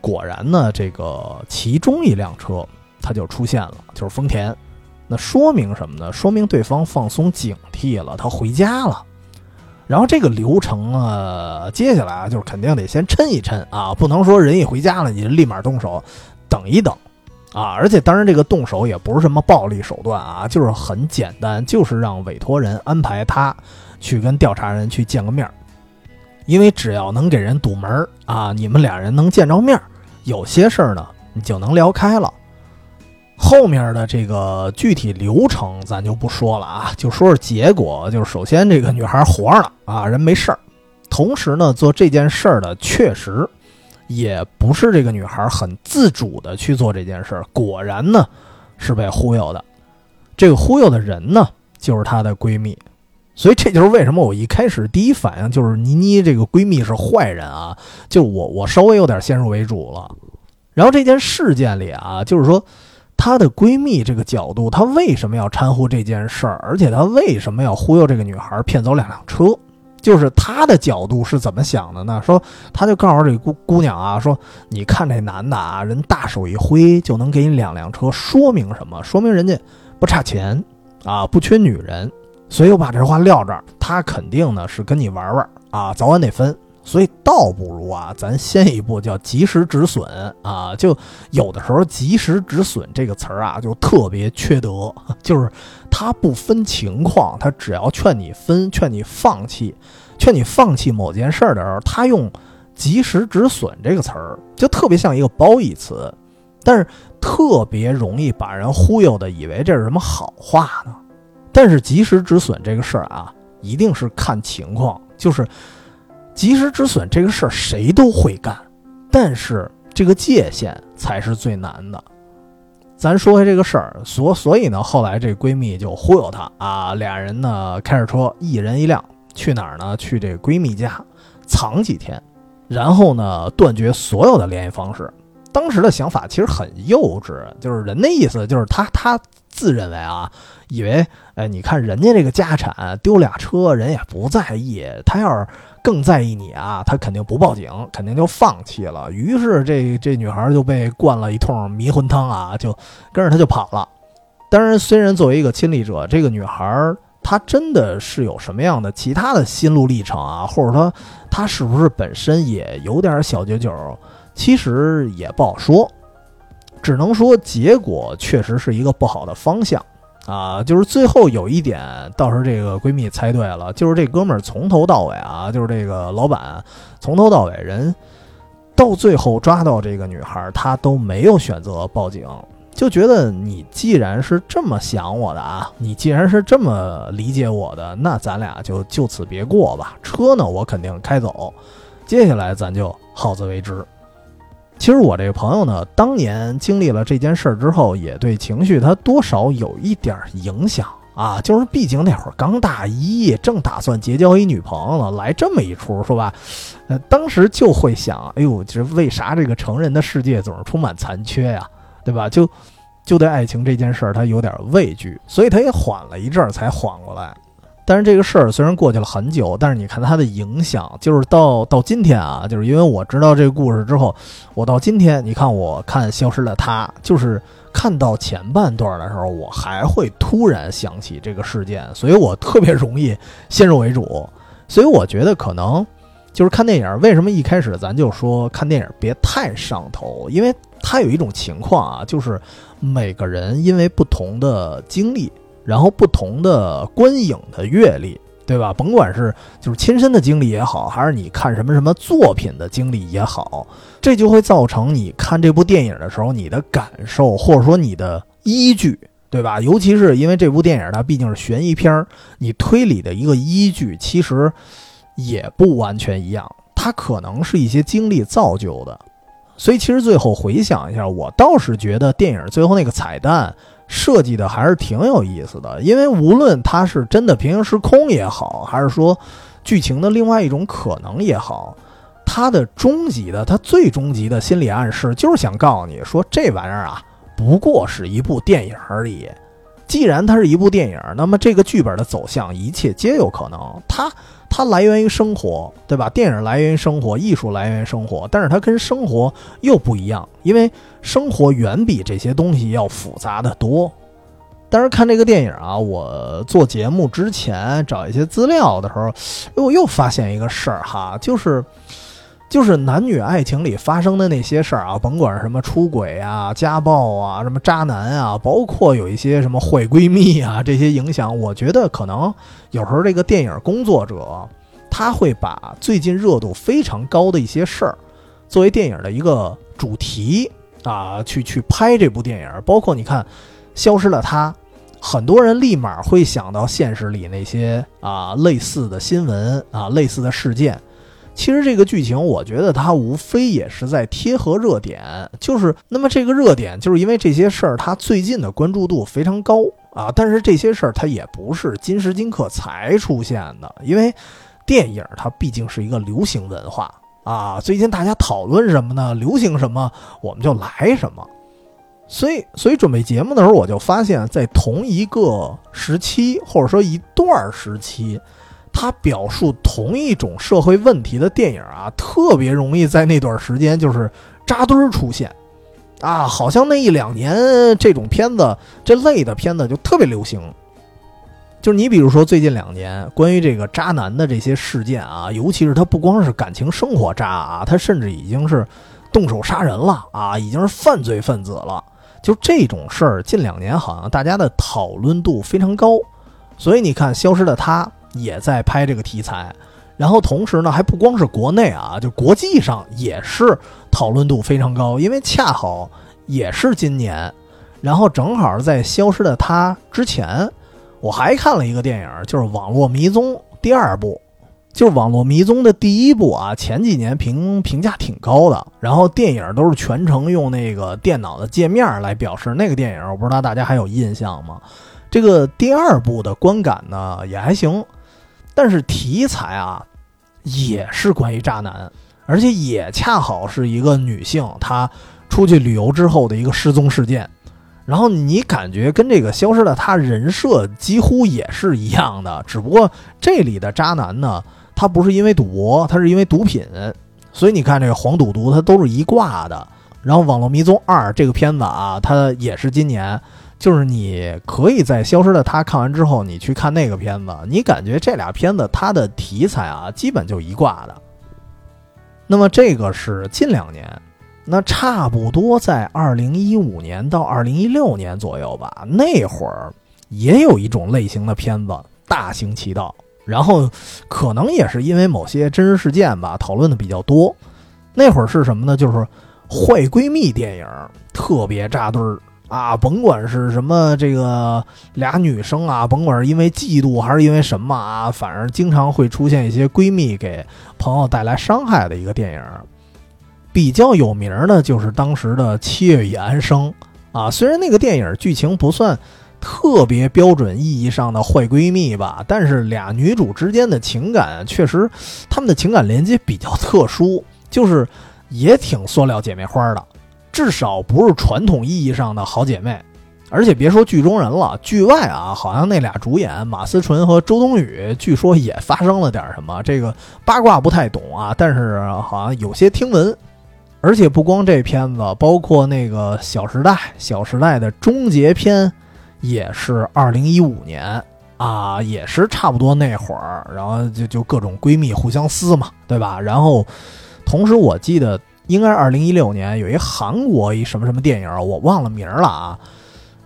果然呢，这个其中一辆车它就出现了，就是丰田。那说明什么呢？说明对方放松警惕了，他回家了。然后这个流程啊，接下来啊，就是肯定得先抻一抻啊，不能说人一回家了你就立马动手，等一等啊。而且当然这个动手也不是什么暴力手段啊，就是很简单，就是让委托人安排他。去跟调查人去见个面儿，因为只要能给人堵门儿啊，你们俩人能见着面儿，有些事儿呢你就能聊开了。后面的这个具体流程咱就不说了啊，就说说结果。就是首先这个女孩活着了啊，人没事儿。同时呢，做这件事儿的确实也不是这个女孩很自主的去做这件事儿，果然呢是被忽悠的。这个忽悠的人呢就是她的闺蜜。所以这就是为什么我一开始第一反应就是妮妮这个闺蜜是坏人啊，就我我稍微有点先入为主了。然后这件事件里啊，就是说她的闺蜜这个角度，她为什么要掺和这件事儿，而且她为什么要忽悠这个女孩骗走两辆车？就是她的角度是怎么想的呢？说她就告诉这姑姑娘啊，说你看这男的啊，人大手一挥就能给你两辆车，说明什么？说明人家不差钱啊，不缺女人。所以我把这话撂这儿，他肯定呢是跟你玩玩啊，早晚得分。所以倒不如啊，咱先一步叫及时止损啊。就有的时候“及时止损”这个词儿啊，就特别缺德，就是他不分情况，他只要劝你分，劝你放弃，劝你放弃某件事儿的时候，他用“及时止损”这个词儿，就特别像一个褒义词，但是特别容易把人忽悠的以为这是什么好话呢。但是及时止损这个事儿啊，一定是看情况。就是及时止损这个事儿，谁都会干，但是这个界限才是最难的。咱说回这个事儿，所所以呢，后来这闺蜜就忽悠她啊，俩人呢开着车，一人一辆，去哪儿呢？去这闺蜜家藏几天，然后呢断绝所有的联系方式当时的想法其实很幼稚，就是人的意思就是他他自认为啊，以为哎，你看人家这个家产丢俩车，人也不在意，他要是更在意你啊，他肯定不报警，肯定就放弃了。于是这这女孩就被灌了一通迷魂汤啊，就跟着他就跑了。当然，虽然作为一个亲历者，这个女孩她真的是有什么样的其他的心路历程啊，或者说她是不是本身也有点小九九？其实也不好说，只能说结果确实是一个不好的方向啊。就是最后有一点，倒是这个闺蜜猜对了，就是这哥们儿从头到尾啊，就是这个老板从头到尾人，到最后抓到这个女孩，他都没有选择报警，就觉得你既然是这么想我的啊，你既然是这么理解我的，那咱俩就就此别过吧。车呢，我肯定开走，接下来咱就好自为之。其实我这个朋友呢，当年经历了这件事儿之后，也对情绪他多少有一点影响啊。就是毕竟那会儿刚大一，正打算结交一女朋友呢，来这么一出，是吧？呃，当时就会想，哎呦，这为啥这个成人的世界总是充满残缺呀？对吧？就就对爱情这件事儿，他有点畏惧，所以他也缓了一阵儿才缓过来。但是这个事儿虽然过去了很久，但是你看它的影响，就是到到今天啊，就是因为我知道这个故事之后，我到今天，你看我看《消失的她》，就是看到前半段的时候，我还会突然想起这个事件，所以我特别容易先入为主。所以我觉得可能就是看电影，为什么一开始咱就说看电影别太上头，因为它有一种情况啊，就是每个人因为不同的经历。然后不同的观影的阅历，对吧？甭管是就是亲身的经历也好，还是你看什么什么作品的经历也好，这就会造成你看这部电影的时候你的感受，或者说你的依据，对吧？尤其是因为这部电影它毕竟是悬疑片儿，你推理的一个依据其实也不完全一样，它可能是一些经历造就的。所以其实最后回想一下，我倒是觉得电影最后那个彩蛋。设计的还是挺有意思的，因为无论它是真的平行时空也好，还是说剧情的另外一种可能也好，它的终极的、它最终极的心理暗示就是想告诉你说，这玩意儿啊，不过是一部电影而已。既然它是一部电影，那么这个剧本的走向，一切皆有可能。它。它来源于生活，对吧？电影来源于生活，艺术来源于生活，但是它跟生活又不一样，因为生活远比这些东西要复杂的多。但是看这个电影啊，我做节目之前找一些资料的时候，我又发现一个事儿哈，就是。就是男女爱情里发生的那些事儿啊，甭管什么出轨啊、家暴啊、什么渣男啊，包括有一些什么坏闺蜜啊，这些影响，我觉得可能有时候这个电影工作者他会把最近热度非常高的一些事儿作为电影的一个主题啊，去去拍这部电影。包括你看《消失了她》，很多人立马会想到现实里那些啊类似的新闻啊、类似的事件。其实这个剧情，我觉得它无非也是在贴合热点，就是那么这个热点，就是因为这些事儿，它最近的关注度非常高啊。但是这些事儿它也不是今时今刻才出现的，因为电影它毕竟是一个流行文化啊。最近大家讨论什么呢？流行什么，我们就来什么。所以，所以准备节目的时候，我就发现，在同一个时期，或者说一段时期。他表述同一种社会问题的电影啊，特别容易在那段时间就是扎堆儿出现，啊，好像那一两年这种片子这类的片子就特别流行。就是你比如说最近两年关于这个渣男的这些事件啊，尤其是他不光是感情生活渣啊，他甚至已经是动手杀人了啊，已经是犯罪分子了。就这种事儿，近两年好像大家的讨论度非常高，所以你看《消失的他》。也在拍这个题材，然后同时呢，还不光是国内啊，就国际上也是讨论度非常高，因为恰好也是今年，然后正好在《消失的她》之前，我还看了一个电影，就是《网络迷踪》第二部，就是《网络迷踪》的第一部啊，前几年评评价挺高的，然后电影都是全程用那个电脑的界面来表示，那个电影我不知道大家还有印象吗？这个第二部的观感呢也还行。但是题材啊，也是关于渣男，而且也恰好是一个女性，她出去旅游之后的一个失踪事件。然后你感觉跟这个消失的他人设几乎也是一样的，只不过这里的渣男呢，他不是因为赌博，他是因为毒品。所以你看这个黄赌毒，它都是一挂的。然后《网络迷踪二》这个片子啊，它也是今年，就是你可以在《消失的他》看完之后，你去看那个片子，你感觉这俩片子它的题材啊，基本就一挂的。那么这个是近两年。那差不多在二零一五年到二零一六年左右吧，那会儿也有一种类型的片子大行其道，然后可能也是因为某些真实事件吧，讨论的比较多。那会儿是什么呢？就是坏闺蜜电影特别扎堆儿啊，甭管是什么这个俩女生啊，甭管是因为嫉妒还是因为什么啊，反正经常会出现一些闺蜜给朋友带来伤害的一个电影。比较有名的，就是当时的《七月与安生》啊。虽然那个电影剧情不算特别标准意义上的坏闺蜜吧，但是俩女主之间的情感确实，她们的情感连接比较特殊，就是也挺塑料姐妹花的，至少不是传统意义上的好姐妹。而且别说剧中人了，剧外啊，好像那俩主演马思纯和周冬雨，据说也发生了点什么。这个八卦不太懂啊，但是好像有些听闻。而且不光这片子，包括那个《小时代》，《小时代》的终结篇也是二零一五年啊，也是差不多那会儿，然后就就各种闺蜜互相撕嘛，对吧？然后同时我记得应该是二零一六年有一韩国一什么什么电影，我忘了名了啊，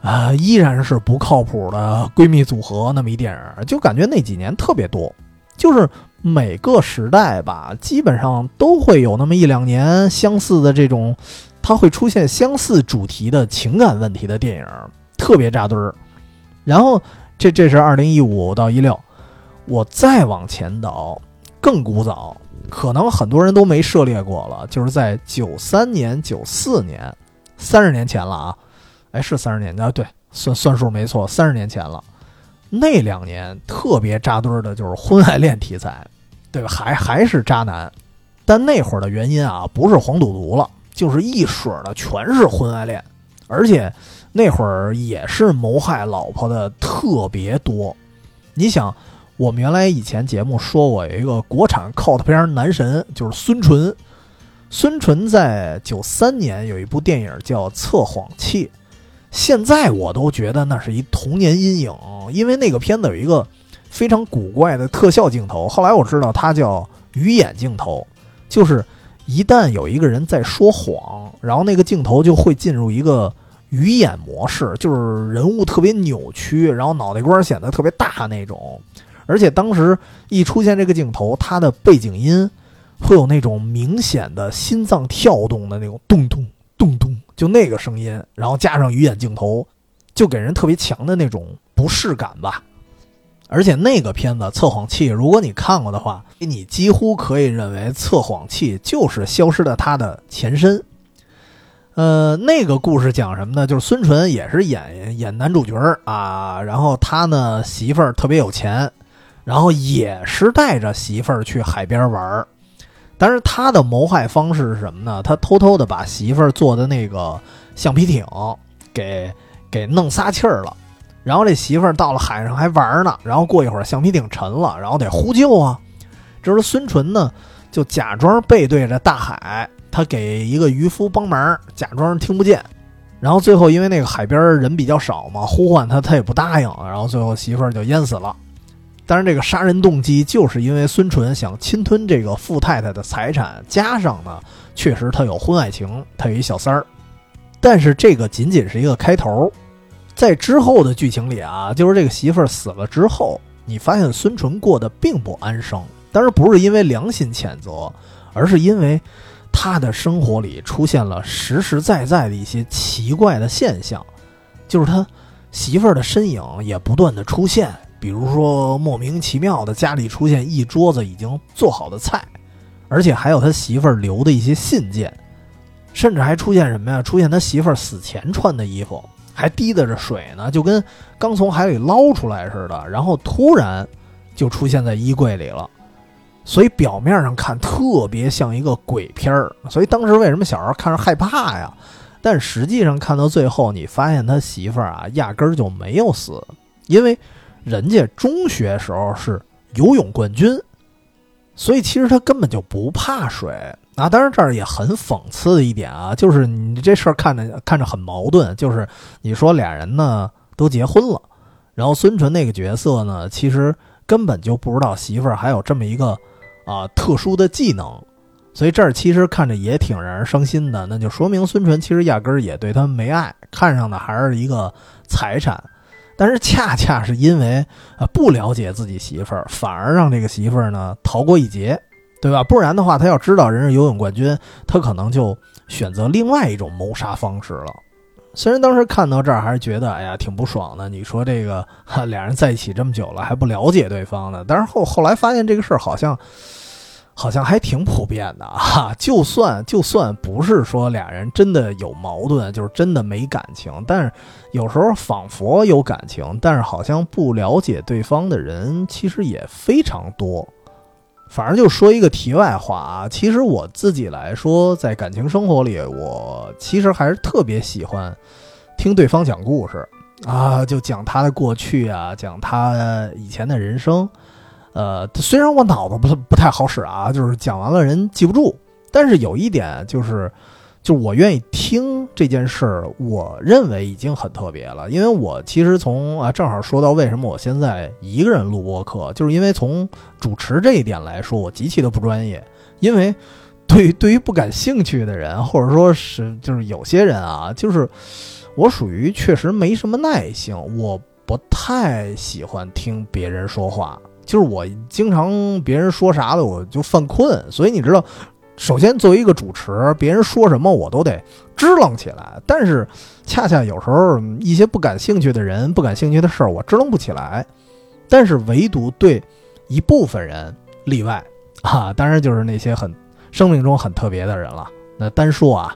啊，依然是不靠谱的闺蜜组合那么一电影，就感觉那几年特别多，就是。每个时代吧，基本上都会有那么一两年相似的这种，它会出现相似主题的情感问题的电影，特别扎堆儿。然后这这是二零一五到一六，我再往前倒，更古早，可能很多人都没涉猎过了，就是在九三年、九四年，三十年前了啊！哎，是三十年啊？对，算算数没错，三十年前了。那两年特别扎堆儿的就是婚外恋题材。对吧？还还是渣男，但那会儿的原因啊，不是黄赌毒了，就是一水儿的全是婚外恋，而且那会儿也是谋害老婆的特别多。你想，我们原来以前节目说过有一个国产 cult 片男神，就是孙淳。孙淳在九三年有一部电影叫《测谎器》，现在我都觉得那是一童年阴影，因为那个片子有一个。非常古怪的特效镜头，后来我知道它叫鱼眼镜头，就是一旦有一个人在说谎，然后那个镜头就会进入一个鱼眼模式，就是人物特别扭曲，然后脑袋瓜显得特别大那种。而且当时一出现这个镜头，它的背景音会有那种明显的心脏跳动的那种咚咚咚咚，就那个声音，然后加上鱼眼镜头，就给人特别强的那种不适感吧。而且那个片子《测谎器》，如果你看过的话，你几乎可以认为《测谎器》就是《消失的他》的前身。呃，那个故事讲什么呢？就是孙淳也是演演男主角啊，然后他呢媳妇儿特别有钱，然后也是带着媳妇儿去海边玩儿。但是他的谋害方式是什么呢？他偷偷的把媳妇儿坐的那个橡皮艇给给弄撒气儿了。然后这媳妇儿到了海上还玩呢，然后过一会儿橡皮艇沉了，然后得呼救啊。这时候孙淳呢就假装背对着大海，他给一个渔夫帮忙，假装听不见。然后最后因为那个海边人比较少嘛，呼唤他他也不答应，然后最后媳妇儿就淹死了。当然这个杀人动机就是因为孙淳想侵吞这个富太太的财产，加上呢确实他有婚外情，他有一小三儿。但是这个仅仅是一个开头。在之后的剧情里啊，就是这个媳妇儿死了之后，你发现孙淳过得并不安生。当然不是因为良心谴责，而是因为他的生活里出现了实实在在的一些奇怪的现象，就是他媳妇儿的身影也不断的出现，比如说莫名其妙的家里出现一桌子已经做好的菜，而且还有他媳妇儿留的一些信件，甚至还出现什么呀？出现他媳妇儿死前穿的衣服。还滴答着水呢，就跟刚从海里捞出来似的，然后突然就出现在衣柜里了。所以表面上看特别像一个鬼片儿。所以当时为什么小时候看着害怕呀？但实际上看到最后，你发现他媳妇儿啊，压根儿就没有死，因为人家中学时候是游泳冠军，所以其实他根本就不怕水啊。当然这儿也很讽刺的一点啊，就是你这事儿看着看着很矛盾，就是你说俩人呢都结婚了，然后孙淳那个角色呢，其实根本就不知道媳妇儿还有这么一个啊特殊的技能。所以这儿其实看着也挺让人伤心的，那就说明孙淳其实压根儿也对他没爱，看上的还是一个财产。但是恰恰是因为啊不了解自己媳妇儿，反而让这个媳妇儿呢逃过一劫，对吧？不然的话，他要知道人是游泳冠军，他可能就选择另外一种谋杀方式了。虽然当时看到这儿还是觉得哎呀挺不爽的，你说这个哈 俩人在一起这么久了还不了解对方呢？但是后后来发现这个事儿好像。好像还挺普遍的啊，就算就算不是说俩人真的有矛盾，就是真的没感情，但是有时候仿佛有感情，但是好像不了解对方的人其实也非常多。反正就说一个题外话啊，其实我自己来说，在感情生活里，我其实还是特别喜欢听对方讲故事啊，就讲他的过去啊，讲他以前的人生。呃，虽然我脑子不不太好使啊，就是讲完了人记不住，但是有一点就是，就我愿意听这件事儿，我认为已经很特别了。因为我其实从啊，正好说到为什么我现在一个人录播课，就是因为从主持这一点来说，我极其的不专业。因为对于 对于不感兴趣的人，或者说是就是有些人啊，就是我属于确实没什么耐性，我不太喜欢听别人说话。就是我经常别人说啥的我就犯困，所以你知道，首先作为一个主持，别人说什么我都得支棱起来。但是恰恰有时候一些不感兴趣的人、不感兴趣的事儿，我支棱不起来。但是唯独对一部分人例外啊，当然就是那些很生命中很特别的人了。那单说啊，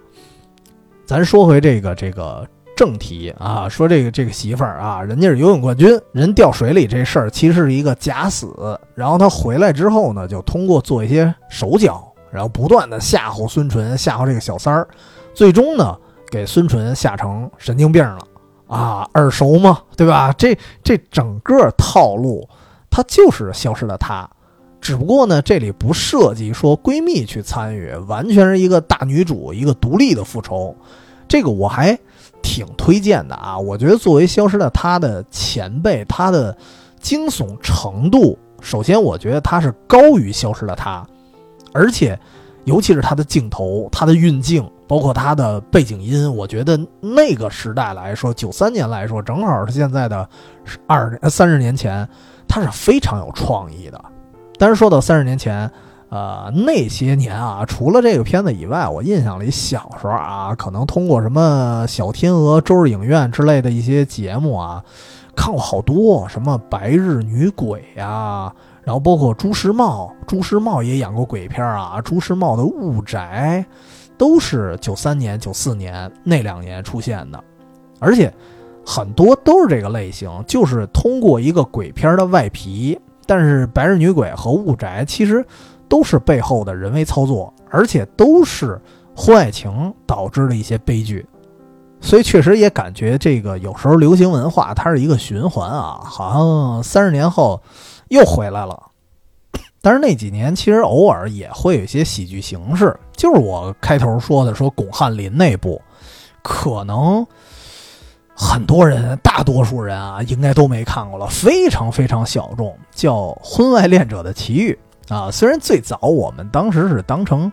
咱说回这个这个。正题啊，说这个这个媳妇儿啊，人家是游泳冠军，人掉水里这事儿其实是一个假死。然后他回来之后呢，就通过做一些手脚，然后不断的吓唬孙淳，吓唬这个小三儿，最终呢，给孙淳吓成神经病了啊，耳熟吗？对吧？这这整个套路，他就是消失的他，只不过呢，这里不涉及说闺蜜去参与，完全是一个大女主一个独立的复仇。这个我还。挺推荐的啊！我觉得作为《消失的他》的前辈，他的惊悚程度，首先我觉得他是高于《消失的她》，而且尤其是他的镜头、他的运镜，包括他的背景音，我觉得那个时代来说，九三年来说，正好是现在的二三十年前，他是非常有创意的。但是说到三十年前。呃，那些年啊，除了这个片子以外，我印象里小时候啊，可能通过什么小天鹅、周日影院之类的一些节目啊，看过好多什么白日女鬼呀，然后包括朱时茂，朱时茂也演过鬼片啊，朱时茂的雾宅，都是九三年、九四年那两年出现的，而且很多都是这个类型，就是通过一个鬼片的外皮，但是白日女鬼和雾宅其实。都是背后的人为操作，而且都是婚外情导致的一些悲剧，所以确实也感觉这个有时候流行文化它是一个循环啊，好像三十年后又回来了。但是那几年其实偶尔也会有一些喜剧形式，就是我开头说的，说巩汉林那部，可能很多人大多数人啊应该都没看过了，非常非常小众，叫《婚外恋者的奇遇》。啊，虽然最早我们当时是当成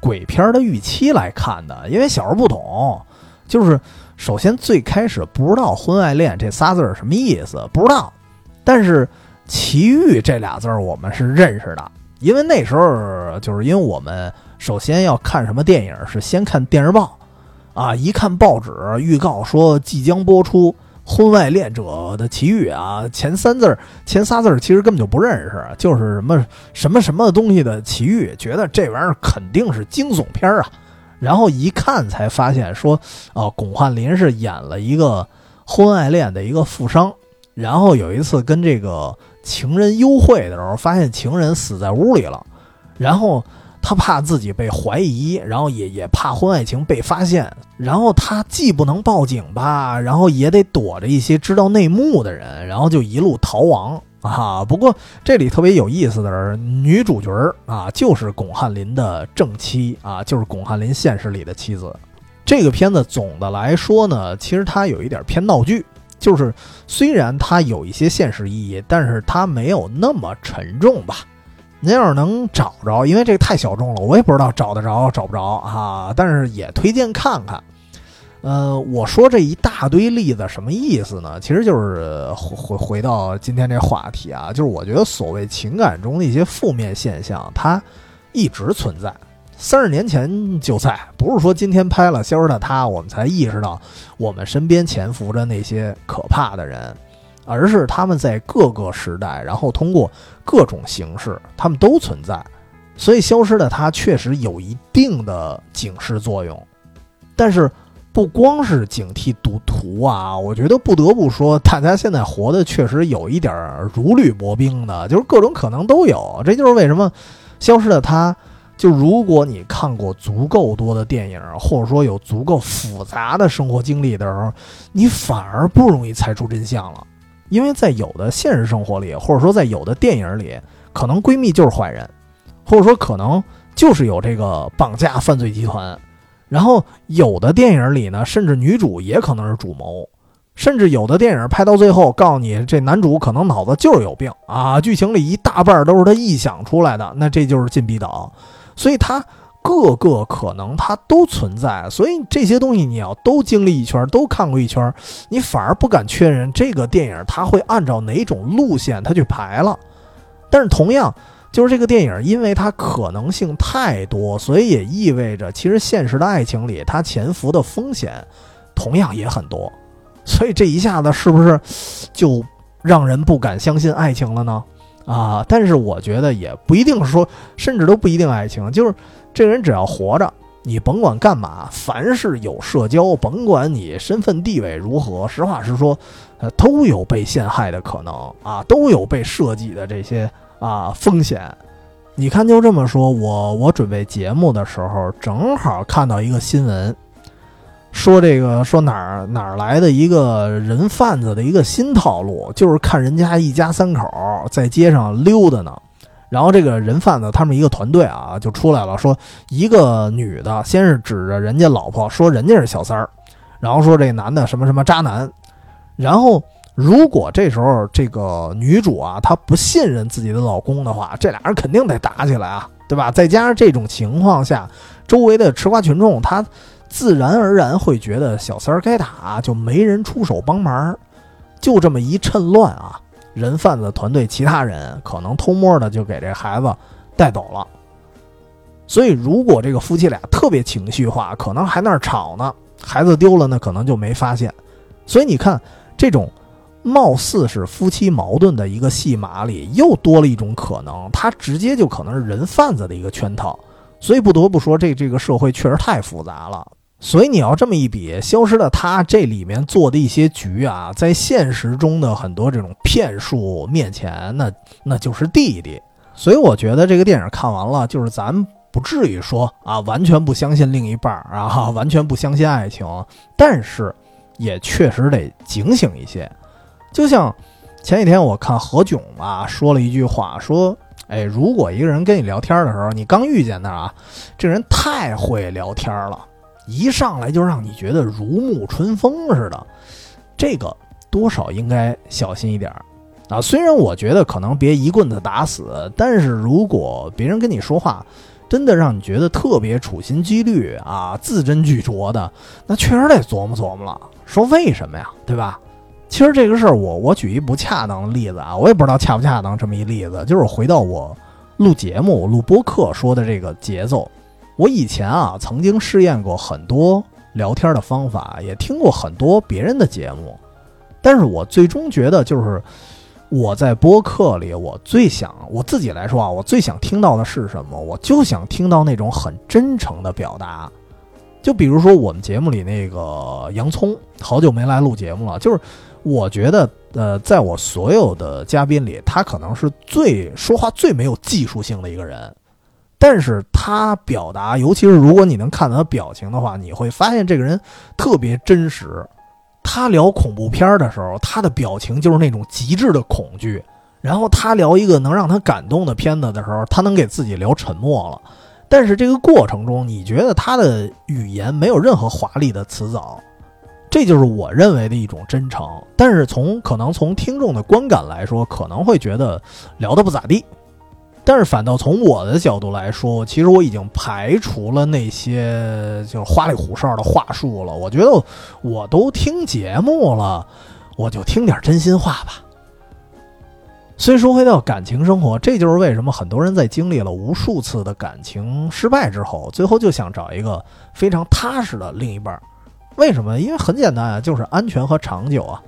鬼片的预期来看的，因为小时候不懂，就是首先最开始不知道“婚外恋”这仨字儿什么意思，不知道。但是“奇遇”这俩字儿我们是认识的，因为那时候就是因为我们首先要看什么电影是先看电视报，啊，一看报纸预告说即将播出。婚外恋者的奇遇啊，前三字儿、前仨字儿其实根本就不认识，就是什么什么什么东西的奇遇，觉得这玩意儿肯定是惊悚片啊。然后一看才发现说，哦，巩汉林是演了一个婚外恋的一个富商，然后有一次跟这个情人幽会的时候，发现情人死在屋里了，然后他怕自己被怀疑，然后也也怕婚外情被发现，然后他既不能报警吧，然后也得躲着一些知道内幕的人，然后就一路逃亡啊。不过这里特别有意思的是，女主角啊，就是巩汉林的正妻啊，就是巩汉林现实里的妻子。这个片子总的来说呢，其实它有一点偏闹剧，就是虽然它有一些现实意义，但是它没有那么沉重吧。您要是能找着，因为这个太小众了，我也不知道找得着找不着啊。但是也推荐看看。呃，我说这一大堆例子什么意思呢？其实就是回回到今天这话题啊，就是我觉得所谓情感中的一些负面现象，它一直存在。三十年前就在，不是说今天拍了《消失的她》，我们才意识到我们身边潜伏着那些可怕的人，而是他们在各个时代，然后通过各种形式，他们都存在。所以，《消失的他》确实有一定的警示作用。但是，不光是警惕赌徒啊，我觉得不得不说，大家现在活的确实有一点如履薄冰的，就是各种可能都有。这就是为什么《消失的他》。就如果你看过足够多的电影，或者说有足够复杂的生活经历的时候，你反而不容易猜出真相了。因为在有的现实生活里，或者说在有的电影里，可能闺蜜就是坏人，或者说可能就是有这个绑架犯罪集团。然后有的电影里呢，甚至女主也可能是主谋，甚至有的电影拍到最后，告诉你这男主可能脑子就是有病啊，剧情里一大半都是他臆想出来的，那这就是禁闭岛。所以他各个可能它都存在，所以这些东西你要都经历一圈，都看过一圈，你反而不敢确认这个电影它会按照哪种路线它去排了。但是同样，就是这个电影，因为它可能性太多，所以也意味着其实现实的爱情里它潜伏的风险同样也很多。所以这一下子是不是就让人不敢相信爱情了呢？啊，但是我觉得也不一定说，甚至都不一定爱情。就是这人只要活着，你甭管干嘛，凡是有社交，甭管你身份地位如何，实话实说，呃，都有被陷害的可能啊，都有被设计的这些啊风险。你看，就这么说，我我准备节目的时候，正好看到一个新闻。说这个说哪儿哪儿来的一个人贩子的一个新套路，就是看人家一家三口在街上溜达呢，然后这个人贩子他们一个团队啊就出来了，说一个女的先是指着人家老婆说人家是小三儿，然后说这男的什么什么渣男，然后如果这时候这个女主啊她不信任自己的老公的话，这俩人肯定得打起来啊，对吧？再加上这种情况下，周围的吃瓜群众他。自然而然会觉得小三儿该打，就没人出手帮忙，就这么一趁乱啊，人贩子团队其他人可能偷摸的就给这孩子带走了。所以，如果这个夫妻俩特别情绪化，可能还那儿吵呢，孩子丢了呢，可能就没发现。所以你看，这种貌似是夫妻矛盾的一个戏码里，又多了一种可能，他直接就可能是人贩子的一个圈套。所以不得不说，这这个社会确实太复杂了。所以你要这么一比，消失的他这里面做的一些局啊，在现实中的很多这种骗术面前，那那就是弟弟。所以我觉得这个电影看完了，就是咱不至于说啊，完全不相信另一半儿啊，完全不相信爱情，但是也确实得警醒一些。就像前几天我看何炅啊说了一句话，说。哎，如果一个人跟你聊天的时候，你刚遇见他啊，这人太会聊天了，一上来就让你觉得如沐春风似的，这个多少应该小心一点儿啊。虽然我觉得可能别一棍子打死，但是如果别人跟你说话，真的让你觉得特别处心积虑啊、字斟句酌的，那确实得琢磨琢磨了，说为什么呀，对吧？其实这个事儿，我我举一不恰当的例子啊，我也不知道恰不恰当。这么一例子，就是回到我录节目、录播客说的这个节奏。我以前啊，曾经试验过很多聊天的方法，也听过很多别人的节目，但是我最终觉得，就是我在播客里，我最想我自己来说啊，我最想听到的是什么？我就想听到那种很真诚的表达。就比如说我们节目里那个洋葱，好久没来录节目了，就是。我觉得，呃，在我所有的嘉宾里，他可能是最说话最没有技术性的一个人。但是他表达，尤其是如果你能看到他表情的话，你会发现这个人特别真实。他聊恐怖片的时候，他的表情就是那种极致的恐惧；然后他聊一个能让他感动的片子的时候，他能给自己聊沉默了。但是这个过程中，你觉得他的语言没有任何华丽的辞藻，这就是我认为的一种真诚。但是从可能从听众的观感来说，可能会觉得聊得不咋地。但是反倒从我的角度来说，其实我已经排除了那些就是花里胡哨的话术了。我觉得我都听节目了，我就听点真心话吧。所以说回到感情生活，这就是为什么很多人在经历了无数次的感情失败之后，最后就想找一个非常踏实的另一半。为什么？因为很简单啊，就是安全和长久啊。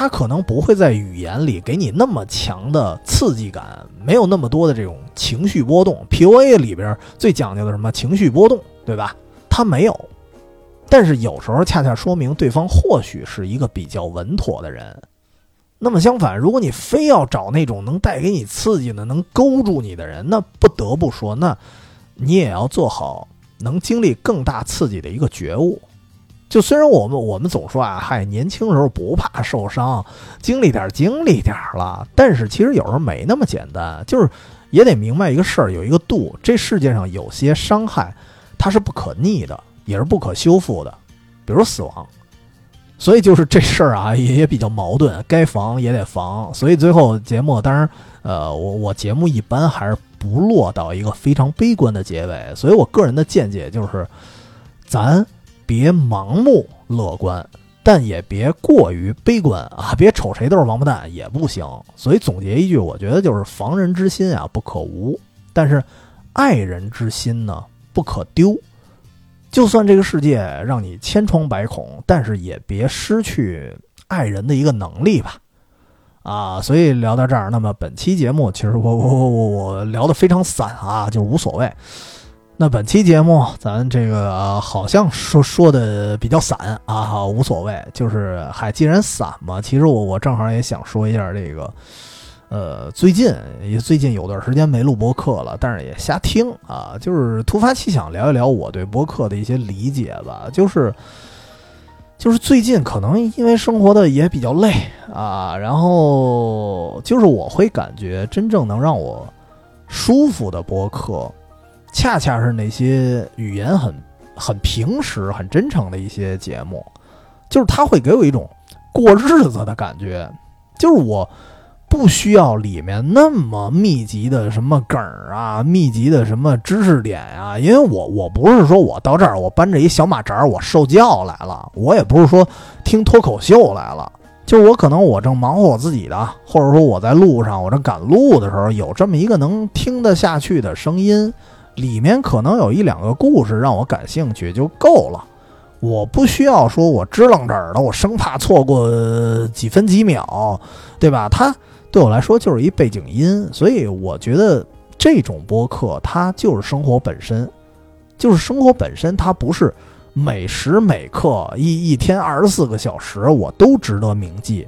他可能不会在语言里给你那么强的刺激感，没有那么多的这种情绪波动。P.U.A. 里边最讲究的什么情绪波动，对吧？他没有，但是有时候恰恰说明对方或许是一个比较稳妥的人。那么相反，如果你非要找那种能带给你刺激的、能勾住你的人，那不得不说，那你也要做好能经历更大刺激的一个觉悟。就虽然我们我们总说啊，嗨，年轻时候不怕受伤，经历点经历点了，但是其实有时候没那么简单，就是也得明白一个事儿，有一个度。这世界上有些伤害，它是不可逆的，也是不可修复的，比如死亡。所以就是这事儿啊，也也比较矛盾，该防也得防。所以最后节目，当然，呃，我我节目一般还是不落到一个非常悲观的结尾。所以我个人的见解就是，咱。别盲目乐观，但也别过于悲观啊！别瞅谁都是王八蛋也不行。所以总结一句，我觉得就是防人之心啊不可无，但是爱人之心呢不可丢。就算这个世界让你千疮百孔，但是也别失去爱人的一个能力吧。啊，所以聊到这儿，那么本期节目其实我我我我我聊的非常散啊，就无所谓。那本期节目，咱这个好像说说的比较散啊，无所谓，就是嗨，既然散嘛，其实我我正好也想说一下这个，呃，最近也最近有段时间没录播客了，但是也瞎听啊，就是突发奇想聊一聊我对播客的一些理解吧，就是就是最近可能因为生活的也比较累啊，然后就是我会感觉真正能让我舒服的播客。恰恰是那些语言很很平实、很真诚的一些节目，就是他会给我一种过日子的感觉。就是我不需要里面那么密集的什么梗儿啊，密集的什么知识点啊，因为我我不是说我到这儿我搬着一小马扎儿我受教来了，我也不是说听脱口秀来了，就是我可能我正忙活我自己的，或者说我在路上我正赶路的时候，有这么一个能听得下去的声音。里面可能有一两个故事让我感兴趣就够了，我不需要说我支棱这儿的，我生怕错过几分几秒，对吧？它对我来说就是一背景音，所以我觉得这种播客它就是生活本身，就是生活本身，它不是每时每刻一一天二十四个小时我都值得铭记。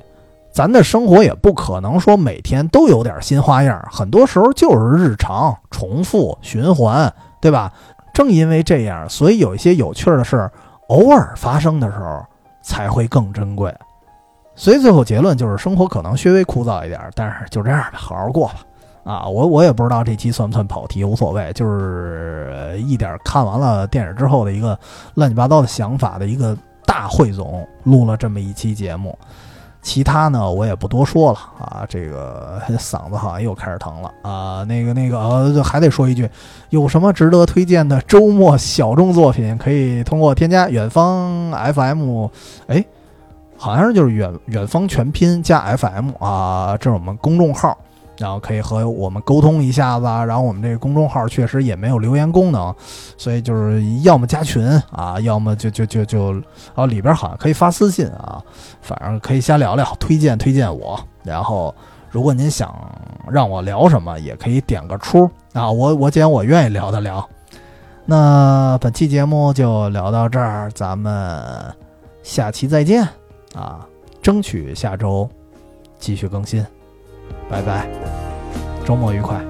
咱的生活也不可能说每天都有点新花样，很多时候就是日常重复循环，对吧？正因为这样，所以有一些有趣的事儿偶尔发生的时候才会更珍贵。所以最后结论就是，生活可能稍微枯燥一点，但是就这样吧，好好过吧。啊，我我也不知道这期算不算跑题，无所谓，就是一点看完了电影之后的一个乱七八糟的想法的一个大汇总，录了这么一期节目。其他呢，我也不多说了啊，这个 嗓子好像又开始疼了啊。那个那个呃，还得说一句，有什么值得推荐的周末小众作品，可以通过添加远方 FM，哎，好像是就是远远方全拼加 FM 啊，这是我们公众号。然后可以和我们沟通一下子，然后我们这个公众号确实也没有留言功能，所以就是要么加群啊，要么就就就就，哦里边好像可以发私信啊，反正可以瞎聊聊，推荐推荐我。然后如果您想让我聊什么，也可以点个出啊，我我捡我愿意聊的聊。那本期节目就聊到这儿，咱们下期再见啊，争取下周继续更新。拜拜，周末愉快。